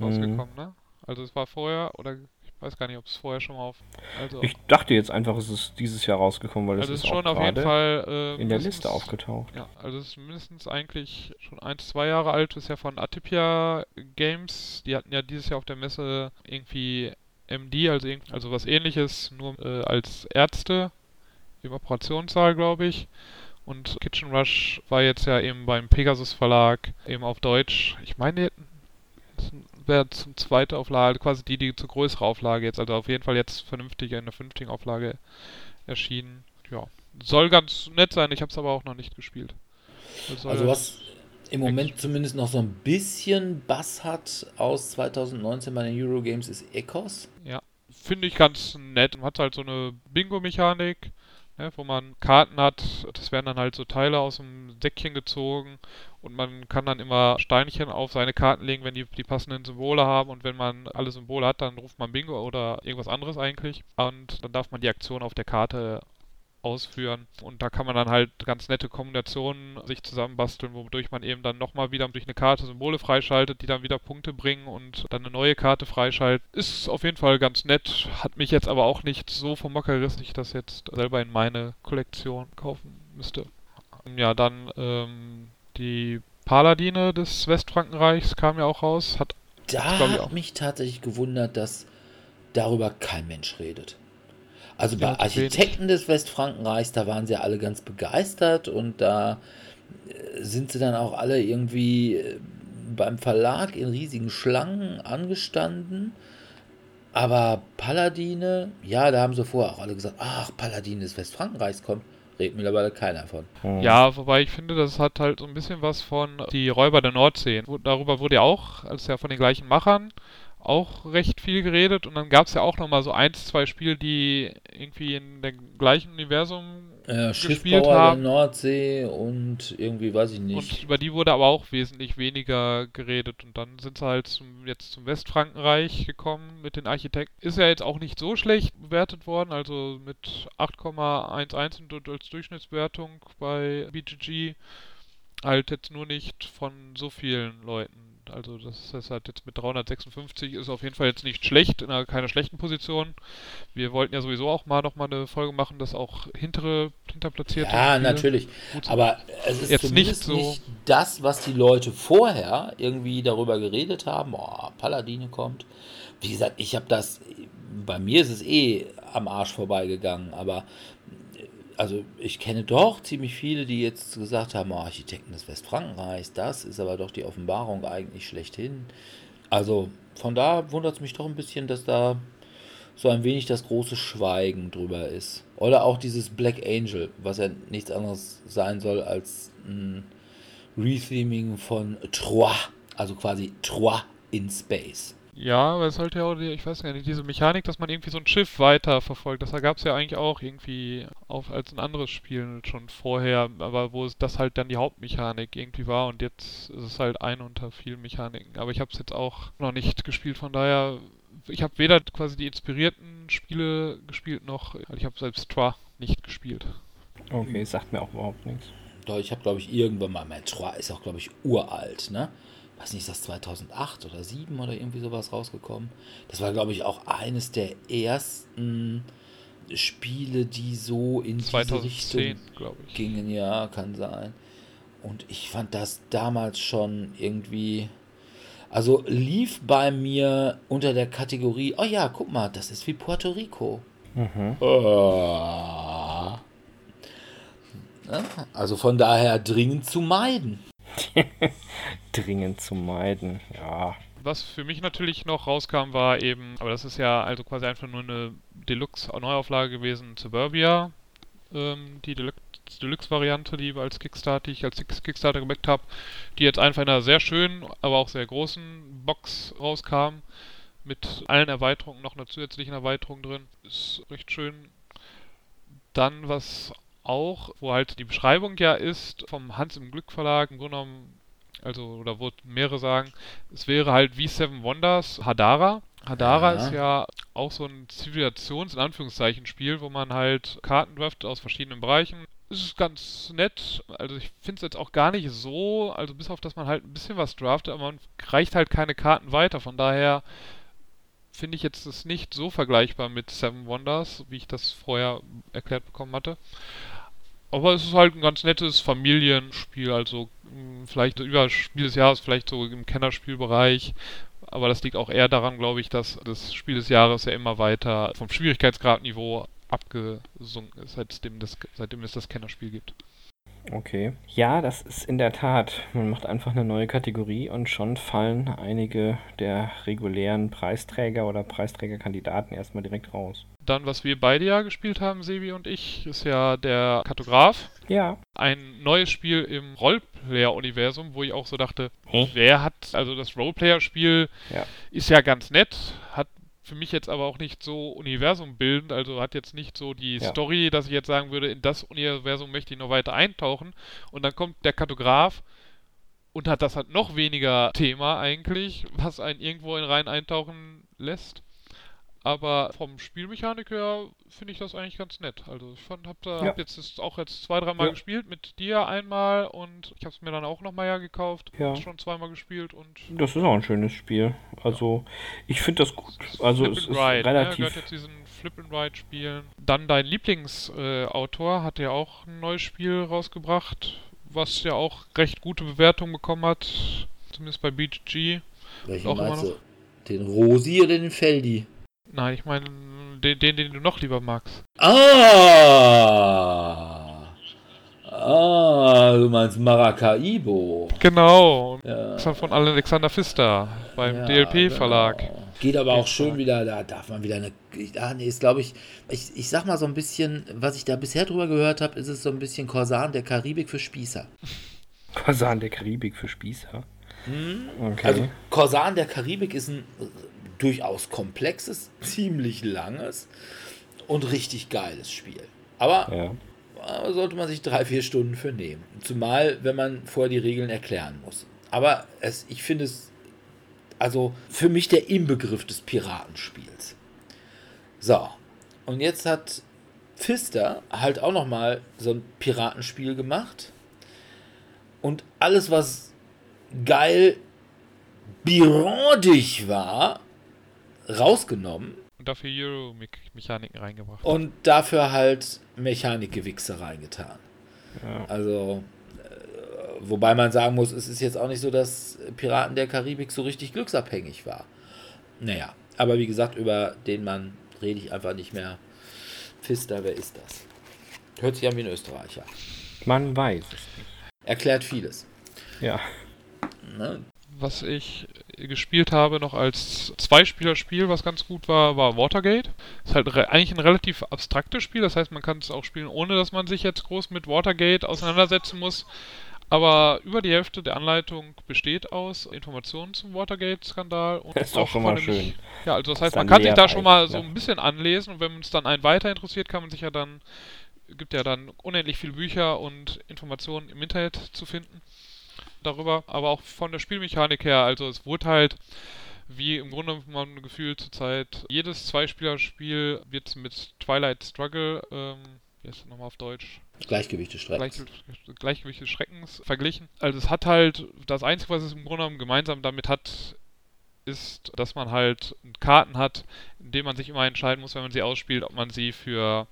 Rausgekommen, mhm. ne? Also es war vorher, oder weiß gar nicht, ob es vorher schon mal auf. Also ich dachte jetzt einfach, es ist dieses Jahr rausgekommen, weil also es ist schon auf jeden Fall äh, in der Liste aufgetaucht. Ja, also es ist mindestens eigentlich schon ein, zwei Jahre alt, ist ja von Atipia Games. Die hatten ja dieses Jahr auf der Messe irgendwie MD, also, also was ähnliches, nur äh, als Ärzte im Operationssaal, glaube ich. Und Kitchen Rush war jetzt ja eben beim Pegasus Verlag eben auf Deutsch. Ich meine, wäre zum zweite Auflage, quasi die, die zur größere Auflage jetzt, also auf jeden Fall jetzt vernünftig in der fünftigen Auflage erschienen. Ja, soll ganz nett sein, ich habe es aber auch noch nicht gespielt. Also was im Moment zumindest noch so ein bisschen Bass hat aus 2019 bei den Eurogames ist Ecos. Ja, finde ich ganz nett. Hat halt so eine Bingo-Mechanik ne, wo man Karten hat. Das werden dann halt so Teile aus dem Säckchen gezogen und man kann dann immer Steinchen auf seine Karten legen, wenn die die passenden Symbole haben und wenn man alle Symbole hat, dann ruft man Bingo oder irgendwas anderes eigentlich und dann darf man die Aktion auf der Karte ausführen. Und da kann man dann halt ganz nette Kombinationen sich zusammenbasteln, wodurch man eben dann nochmal wieder durch eine Karte Symbole freischaltet, die dann wieder Punkte bringen und dann eine neue Karte freischaltet. Ist auf jeden Fall ganz nett, hat mich jetzt aber auch nicht so vom Mocker gerissen, dass ich das jetzt selber in meine Kollektion kaufen müsste. Ja, dann ähm, die Paladine des Westfrankenreichs kam ja auch raus. Hat, da hat mich tatsächlich gewundert, dass darüber kein Mensch redet. Also bei Architekten des Westfrankenreichs, da waren sie alle ganz begeistert und da äh, sind sie dann auch alle irgendwie äh, beim Verlag in riesigen Schlangen angestanden. Aber Paladine, ja, da haben sie vorher auch alle gesagt, ach, Paladine des Westfrankenreichs kommt. Redet mittlerweile keiner von. Ja, wobei ich finde, das hat halt so ein bisschen was von die Räuber der Nordsee. Darüber wurde ja auch, als ja von den gleichen Machern, auch recht viel geredet und dann gab es ja auch nochmal so ein, zwei Spiele, die irgendwie in dem gleichen Universum äh, gespielt haben. Der Nordsee und irgendwie weiß ich nicht. Und über die wurde aber auch wesentlich weniger geredet und dann sind sie halt zum, jetzt zum Westfrankenreich gekommen mit den Architekten. Ist ja jetzt auch nicht so schlecht bewertet worden, also mit 8,11 als Durchschnittswertung bei BGG halt jetzt nur nicht von so vielen Leuten. Also das ist halt jetzt mit 356 ist auf jeden Fall jetzt nicht schlecht, in einer keiner schlechten Position. Wir wollten ja sowieso auch mal noch mal eine Folge machen, dass auch hintere, hinterplatzierte Ja, natürlich. Aber es ist jetzt nicht, so nicht das, was die Leute vorher irgendwie darüber geredet haben, oh, Paladine kommt. Wie gesagt, ich habe das, bei mir ist es eh am Arsch vorbeigegangen. Aber also ich kenne doch ziemlich viele, die jetzt gesagt haben, oh, Architekten des Westfrankenreichs, das ist aber doch die Offenbarung eigentlich schlechthin. Also von da wundert es mich doch ein bisschen, dass da so ein wenig das große Schweigen drüber ist. Oder auch dieses Black Angel, was ja nichts anderes sein soll als ein Retheming von Trois, also quasi Trois in Space. Ja, aber es sollte ja auch, ich weiß gar nicht, diese Mechanik, dass man irgendwie so ein Schiff weiter verfolgt, das gab es ja eigentlich auch irgendwie auch als ein anderes Spiel schon vorher, aber wo es das halt dann die Hauptmechanik irgendwie war und jetzt ist es halt ein unter vielen Mechaniken. Aber ich habe es jetzt auch noch nicht gespielt, von daher, ich habe weder quasi die inspirierten Spiele gespielt, noch, also ich habe selbst Trois nicht gespielt. Okay, sagt mir auch überhaupt nichts. Doch, ich habe, glaube ich, irgendwann mal, mein Trois ist auch, glaube ich, uralt, ne? Weiß nicht, ist das 2008 oder 2007 oder irgendwie sowas rausgekommen. Das war, glaube ich, auch eines der ersten Spiele, die so in 2010, diese Richtung gingen. Ja, kann sein. Und ich fand das damals schon irgendwie. Also lief bei mir unter der Kategorie, oh ja, guck mal, das ist wie Puerto Rico. Mhm. Oh. Also von daher dringend zu meiden. dringend zu meiden, ja. Was für mich natürlich noch rauskam, war eben, aber das ist ja also quasi einfach nur eine Deluxe-Neuauflage gewesen, Suburbia, ähm, die Deluxe-Variante, die als Kickstarter, die ich als Kickstarter gebackt habe, die jetzt einfach in einer sehr schönen, aber auch sehr großen Box rauskam, mit allen Erweiterungen, noch einer zusätzlichen Erweiterung drin. Ist recht schön. Dann, was auch, wo halt die Beschreibung ja ist, vom Hans im Glück Verlag, im Grunde genommen also oder wo mehrere sagen, es wäre halt wie Seven Wonders Hadara. Hadara ja. ist ja auch so ein Zivilisations- in Anführungszeichen Spiel, wo man halt Karten draftet aus verschiedenen Bereichen. Es ist ganz nett. Also ich finde es jetzt auch gar nicht so, also bis auf dass man halt ein bisschen was draftet, aber man reicht halt keine Karten weiter. Von daher finde ich jetzt das nicht so vergleichbar mit Seven Wonders, wie ich das vorher erklärt bekommen hatte. Aber es ist halt ein ganz nettes Familienspiel, also hm, vielleicht über Spiel des Jahres, vielleicht so im Kennerspielbereich. Aber das liegt auch eher daran, glaube ich, dass das Spiel des Jahres ja immer weiter vom Schwierigkeitsgradniveau abgesunken ist, seitdem, das, seitdem es das Kennerspiel gibt. Okay. Ja, das ist in der Tat. Man macht einfach eine neue Kategorie und schon fallen einige der regulären Preisträger oder Preisträgerkandidaten erstmal direkt raus. Dann, was wir beide ja gespielt haben, Sebi und ich, ist ja der Kartograf. Ja. Ein neues Spiel im Roleplayer-Universum, wo ich auch so dachte, hm? wer hat, also das Roleplayer-Spiel ja. ist ja ganz nett, für mich jetzt aber auch nicht so universumbildend, also hat jetzt nicht so die ja. Story, dass ich jetzt sagen würde, in das Universum möchte ich noch weiter eintauchen. Und dann kommt der Kartograf und hat das halt noch weniger Thema eigentlich, was einen irgendwo in rein eintauchen lässt. Aber vom Spielmechanik her finde ich das eigentlich ganz nett. Also ich fand, hab da ja. hab jetzt das auch jetzt zwei, dreimal ja. gespielt, mit dir einmal und ich habe es mir dann auch nochmal ja gekauft. Ja. Schon zweimal gespielt und. Das ist auch ein schönes Spiel. Also ich finde das gut. Also Flip es ist Ride, ne? relativ. Ne? gehört jetzt diesen Flip and Ride spielen. Dann dein Lieblingsautor äh, hat ja auch ein neues Spiel rausgebracht, was ja auch recht gute Bewertungen bekommen hat. Zumindest bei BGG. Welchen meinst du? Den Rosi oder den Feldi? Nein, ich meine den, den, den du noch lieber magst. Ah! Ah, du meinst Maracaibo. Genau. Ja. Das war von Alexander Pfister beim ja, DLP-Verlag. Genau. Geht aber auch schön wieder, da darf man wieder eine. Ah, nee, ist glaube ich, ich, ich sag mal so ein bisschen, was ich da bisher drüber gehört habe, ist es so ein bisschen Korsan der Karibik für Spießer. Korsan der Karibik für Spießer? Hm? Okay. Also Korsan der Karibik ist ein durchaus komplexes, ziemlich langes und richtig geiles Spiel. Aber ja. sollte man sich drei, vier Stunden für nehmen. Zumal, wenn man vorher die Regeln erklären muss. Aber es, ich finde es also für mich der Inbegriff des Piratenspiels. So, und jetzt hat Pfister halt auch nochmal so ein Piratenspiel gemacht. Und alles, was geil birondig war, rausgenommen. Und dafür Euro-Mechaniken reingebracht. Und dafür halt Mechanikgewichse reingetan. Ja. Also, äh, wobei man sagen muss, es ist jetzt auch nicht so, dass Piraten der Karibik so richtig glücksabhängig war. Naja, aber wie gesagt, über den Mann rede ich einfach nicht mehr. Pfister, wer ist das? Hört sich an wie ein Österreicher. Man weiß es nicht. Erklärt vieles. Ja. Ne? Was ich gespielt habe noch als Zweispielerspiel, was ganz gut war, war Watergate. Ist halt eigentlich ein relativ abstraktes Spiel, das heißt, man kann es auch spielen, ohne dass man sich jetzt groß mit Watergate auseinandersetzen muss. Aber über die Hälfte der Anleitung besteht aus Informationen zum Watergate-Skandal. Und das ist auch schon mal schön. Ja, also das heißt, man kann sich da schon mal so ein bisschen anlesen und wenn uns dann einen weiter interessiert, kann man sich ja dann, gibt ja dann unendlich viele Bücher und Informationen im Internet zu finden darüber, aber auch von der Spielmechanik her. Also es wurde halt wie im Grunde man gefühlt zurzeit jedes Zweispielerspiel wird mit Twilight Struggle, ähm, wie heißt das nochmal auf Deutsch? Gleichgewicht des Schreckens. Gleich, Gleichgewicht des Schreckens verglichen. Also es hat halt, das Einzige, was es im Grunde genommen gemeinsam damit hat, ist, dass man halt Karten hat, in denen man sich immer entscheiden muss, wenn man sie ausspielt, ob man sie für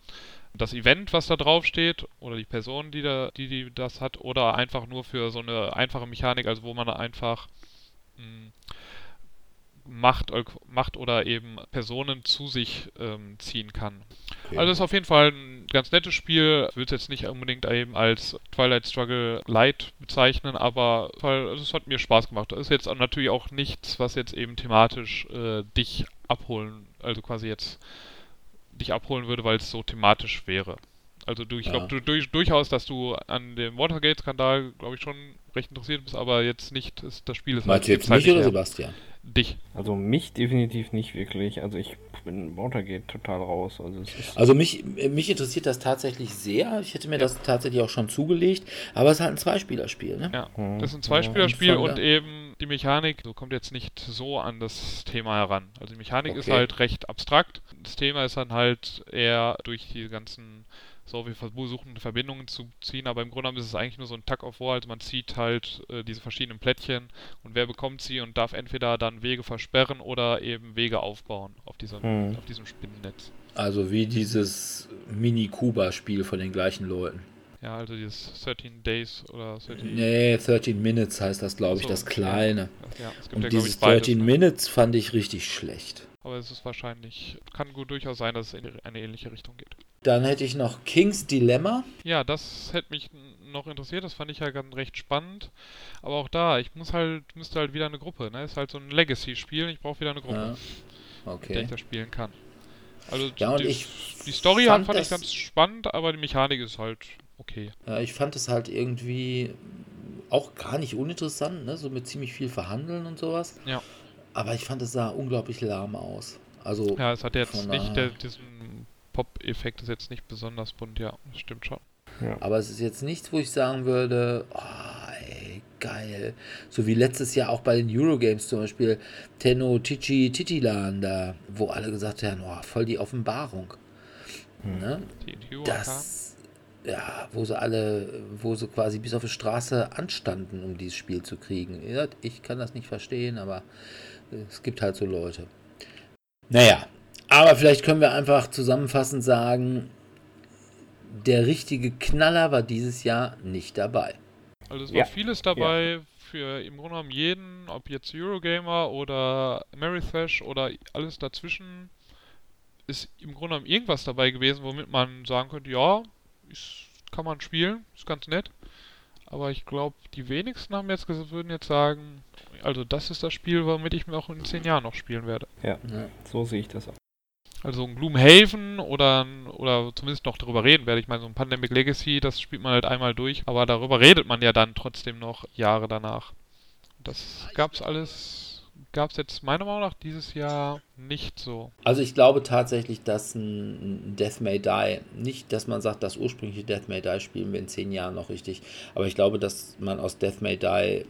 das Event, was da drauf steht, oder die Person, die, da, die, die das hat, oder einfach nur für so eine einfache Mechanik, also wo man einfach mh, hm, Macht, Macht oder eben Personen zu sich ähm, ziehen kann. Okay. Also ist auf jeden Fall ein ganz nettes Spiel. Ich will es jetzt nicht unbedingt eben als Twilight Struggle Light bezeichnen, aber es hat mir Spaß gemacht. Das ist jetzt natürlich auch nichts, was jetzt eben thematisch äh, dich abholen, also quasi jetzt dich abholen würde, weil es so thematisch wäre. Also du, ich ja. glaube du, durch, durchaus, dass du an dem Watergate-Skandal, glaube ich, schon recht interessiert bist, aber jetzt nicht ist, das Spiel ist Meinst halt, du jetzt mich oder Sebastian? Dich. Also mich definitiv nicht wirklich. Also ich bin Watergate total raus. Also, also mich, mich interessiert das tatsächlich sehr. Ich hätte mir das tatsächlich auch schon zugelegt, aber es ist halt ein Zweispielerspiel, ne? Ja, hm. das ist ein Zweispielerspiel ja, und eben die Mechanik so kommt jetzt nicht so an das Thema heran. Also die Mechanik okay. ist halt recht abstrakt. Das Thema ist dann halt eher durch die ganzen so, wir versuchen Verbindungen zu ziehen, aber im Grunde genommen ist es eigentlich nur so ein Tug of War, also man zieht halt äh, diese verschiedenen Plättchen und wer bekommt sie und darf entweder dann Wege versperren oder eben Wege aufbauen auf, dieser, hm. auf diesem Spinnennetz. Also wie dieses Mini-Kuba-Spiel von den gleichen Leuten. Ja, also dieses 13 Days oder 13... Nee, 13 Minutes heißt das, glaube ich, so, das kleine. Ja, und ja, dieses 13 ne? Minutes fand ich richtig schlecht. Aber es ist wahrscheinlich, kann gut durchaus sein, dass es in eine ähnliche Richtung geht. Dann hätte ich noch King's Dilemma. Ja, das hätte mich noch interessiert, das fand ich ja ganz recht spannend. Aber auch da, ich muss halt, müsste halt wieder eine Gruppe, ne? Ist halt so ein Legacy-Spiel, ich brauche wieder eine Gruppe, ja. okay. mit der ich das spielen kann. Also ja, die, ich die Story fand, fand ich ganz spannend, aber die Mechanik ist halt okay. Ja, ich fand es halt irgendwie auch gar nicht uninteressant, ne? So mit ziemlich viel Verhandeln und sowas. Ja. Aber ich fand es sah unglaublich lahm aus. Also ja, es hat jetzt nicht der, diesen Pop-Effekt, ist jetzt nicht besonders bunt, ja, das stimmt schon. Ja. Aber es ist jetzt nichts, wo ich sagen würde, oh, ey, geil. So wie letztes Jahr auch bei den Eurogames zum Beispiel Tenno Tichi Titilan da, wo alle gesagt haben, oh, voll die Offenbarung. Hm. Ne? Die, die das, ja, wo sie alle, wo sie quasi bis auf die Straße anstanden, um dieses Spiel zu kriegen. Ich kann das nicht verstehen, aber es gibt halt so Leute. Naja, aber vielleicht können wir einfach zusammenfassend sagen, der richtige Knaller war dieses Jahr nicht dabei. Also es war ja. vieles dabei ja. für im Grunde genommen jeden, ob jetzt Eurogamer oder Ameritrash oder alles dazwischen, ist im Grunde genommen irgendwas dabei gewesen, womit man sagen könnte, ja, ist, kann man spielen, ist ganz nett. Aber ich glaube, die wenigsten haben jetzt würden jetzt sagen, also das ist das Spiel, womit ich mir auch in zehn Jahren noch spielen werde. Ja, ja. so sehe ich das auch. Also ein Gloomhaven oder, oder zumindest noch darüber reden werde. Ich meine, so ein Pandemic Legacy, das spielt man halt einmal durch, aber darüber redet man ja dann trotzdem noch Jahre danach. Das gab's alles, gab's jetzt meiner Meinung nach dieses Jahr nicht so. Also ich glaube tatsächlich, dass ein Death May Die, nicht, dass man sagt, das ursprüngliche Death May Die spielen wir in zehn Jahren noch richtig, aber ich glaube, dass man aus Death May Die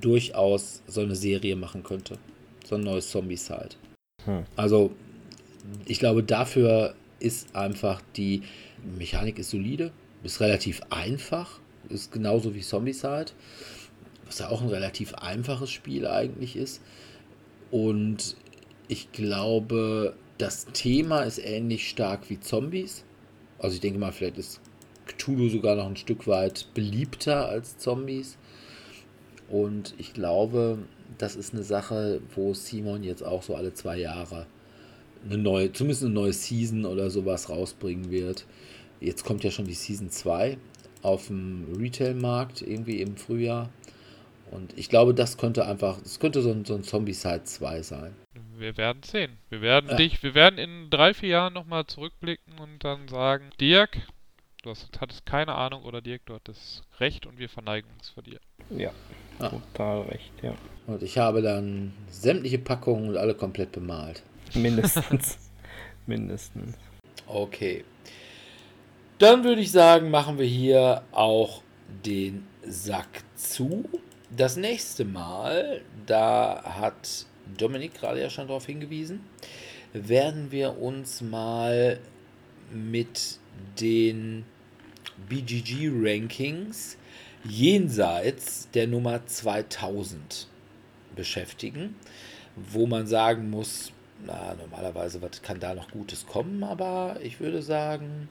durchaus so eine Serie machen könnte. So ein neues Zombie-Side. Hm. Also ich glaube, dafür ist einfach die Mechanik ist solide, ist relativ einfach, ist genauso wie Zombicide, was ja auch ein relativ einfaches Spiel eigentlich ist. Und ich glaube, das Thema ist ähnlich stark wie Zombies. Also ich denke mal, vielleicht ist Cthulhu sogar noch ein Stück weit beliebter als Zombies. Und ich glaube, das ist eine Sache, wo Simon jetzt auch so alle zwei Jahre eine neue, zumindest eine neue Season oder sowas rausbringen wird. Jetzt kommt ja schon die Season 2 auf dem Retail-Markt irgendwie im Frühjahr. Und ich glaube, das könnte einfach, das könnte so ein, so ein Zombie-Side 2 sein. Wir werden sehen. Wir werden ja. dich, wir werden in drei, vier Jahren nochmal zurückblicken und dann sagen, Dirk, du hast, hattest keine Ahnung oder Dirk, du hattest recht und wir verneigen uns vor dir. Ja, ah. total recht, ja. Und ich habe dann sämtliche Packungen und alle komplett bemalt. Mindestens. Mindestens. Okay. Dann würde ich sagen, machen wir hier auch den Sack zu. Das nächste Mal, da hat Dominik gerade ja schon darauf hingewiesen, werden wir uns mal mit den BGG-Rankings jenseits der Nummer 2000 beschäftigen, wo man sagen muss, na, normalerweise, was kann da noch Gutes kommen, aber ich würde sagen,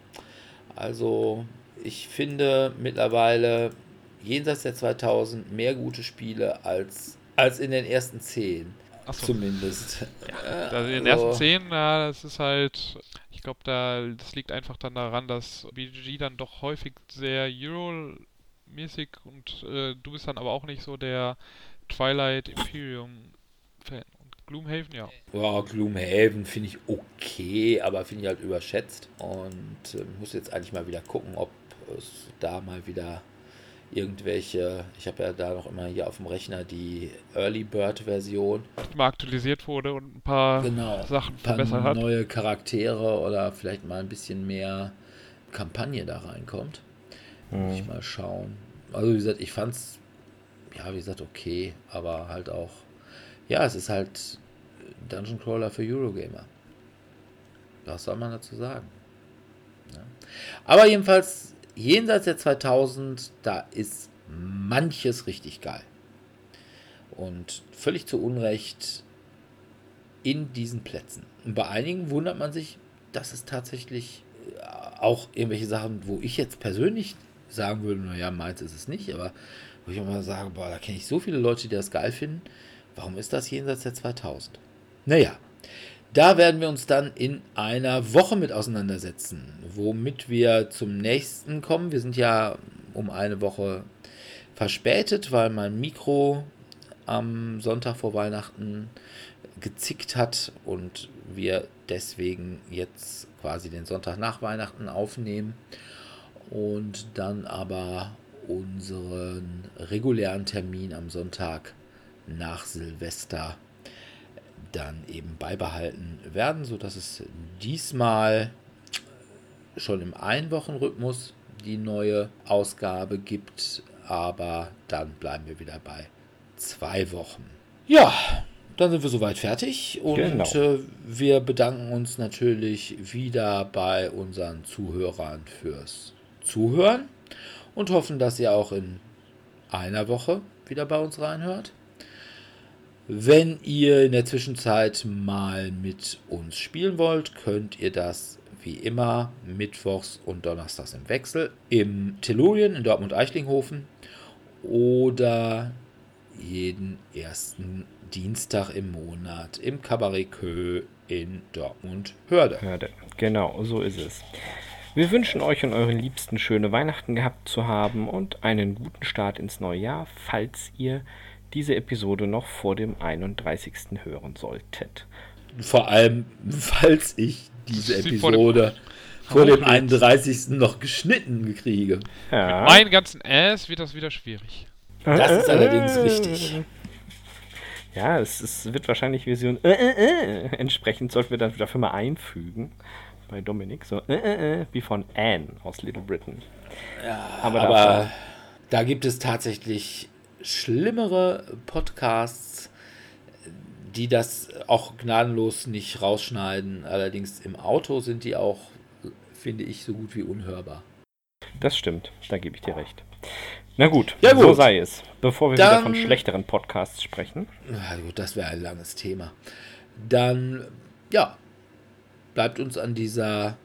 also ich finde mittlerweile jenseits der 2000 mehr gute Spiele als, als in den ersten 10. So. Zumindest. Ja, also in den ersten 10, ja, das ist halt, ich glaube, da, das liegt einfach dann daran, dass BGG dann doch häufig sehr Euro-mäßig und äh, du bist dann aber auch nicht so der Twilight Imperium-Fan. Gloomhaven, ja. Ja, Gloomhaven finde ich okay, aber finde ich halt überschätzt. Und äh, muss jetzt eigentlich mal wieder gucken, ob es da mal wieder irgendwelche, ich habe ja da noch immer hier auf dem Rechner die Early Bird Version. Die mal aktualisiert wurde und ein paar genau, Sachen verbessert hat. neue Charaktere oder vielleicht mal ein bisschen mehr Kampagne da reinkommt. Mhm. Muss ich mal schauen. Also wie gesagt, ich fand's ja, wie gesagt, okay, aber halt auch ja, es ist halt Dungeon Crawler für Eurogamer. Was soll man dazu sagen? Ja. Aber jedenfalls, jenseits der 2000, da ist manches richtig geil. Und völlig zu Unrecht in diesen Plätzen. Und bei einigen wundert man sich, dass es tatsächlich äh, auch irgendwelche Sachen, wo ich jetzt persönlich sagen würde, naja, meins ist es nicht, aber wo ich immer sage, boah, da kenne ich so viele Leute, die das geil finden. Warum ist das jenseits der 2000? Naja, da werden wir uns dann in einer Woche mit auseinandersetzen, womit wir zum nächsten kommen. Wir sind ja um eine Woche verspätet, weil mein Mikro am Sonntag vor Weihnachten gezickt hat und wir deswegen jetzt quasi den Sonntag nach Weihnachten aufnehmen und dann aber unseren regulären Termin am Sonntag nach Silvester dann eben beibehalten werden, sodass es diesmal schon im Einwochenrhythmus die neue Ausgabe gibt, aber dann bleiben wir wieder bei zwei Wochen. Ja, dann sind wir soweit fertig und genau. äh, wir bedanken uns natürlich wieder bei unseren Zuhörern fürs Zuhören und hoffen, dass ihr auch in einer Woche wieder bei uns reinhört. Wenn ihr in der Zwischenzeit mal mit uns spielen wollt, könnt ihr das wie immer mittwochs und donnerstags im Wechsel im Tellurien in Dortmund-Eichlinghofen oder jeden ersten Dienstag im Monat im Cabaret Kö in Dortmund-Hörde. Hörde, genau, so ist es. Wir wünschen euch und euren Liebsten schöne Weihnachten gehabt zu haben und einen guten Start ins neue Jahr, falls ihr diese Episode noch vor dem 31. hören solltet. Vor allem, falls ich diese Episode vor dem, vor dem 31. noch geschnitten kriege. Ja. Mit meinen ganzen Ass wird das wieder schwierig. Das ist allerdings richtig. Ja, es, es wird wahrscheinlich Version äh, äh, äh. entsprechend sollten wir dann dafür mal einfügen bei Dominik, so äh, äh, äh, wie von Anne aus Little Britain. Ja, aber, aber da gibt es tatsächlich schlimmere Podcasts, die das auch gnadenlos nicht rausschneiden. Allerdings im Auto sind die auch, finde ich, so gut wie unhörbar. Das stimmt, da gebe ich dir recht. Na gut, ja, gut. so sei es. Bevor wir Dann, wieder von schlechteren Podcasts sprechen. Na gut, das wäre ein langes Thema. Dann, ja, bleibt uns an dieser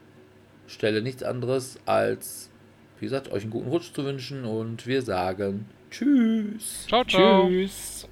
Stelle nichts anderes als, wie gesagt, euch einen guten Rutsch zu wünschen und wir sagen Tschüss. Ciao, ciao. Tschüss.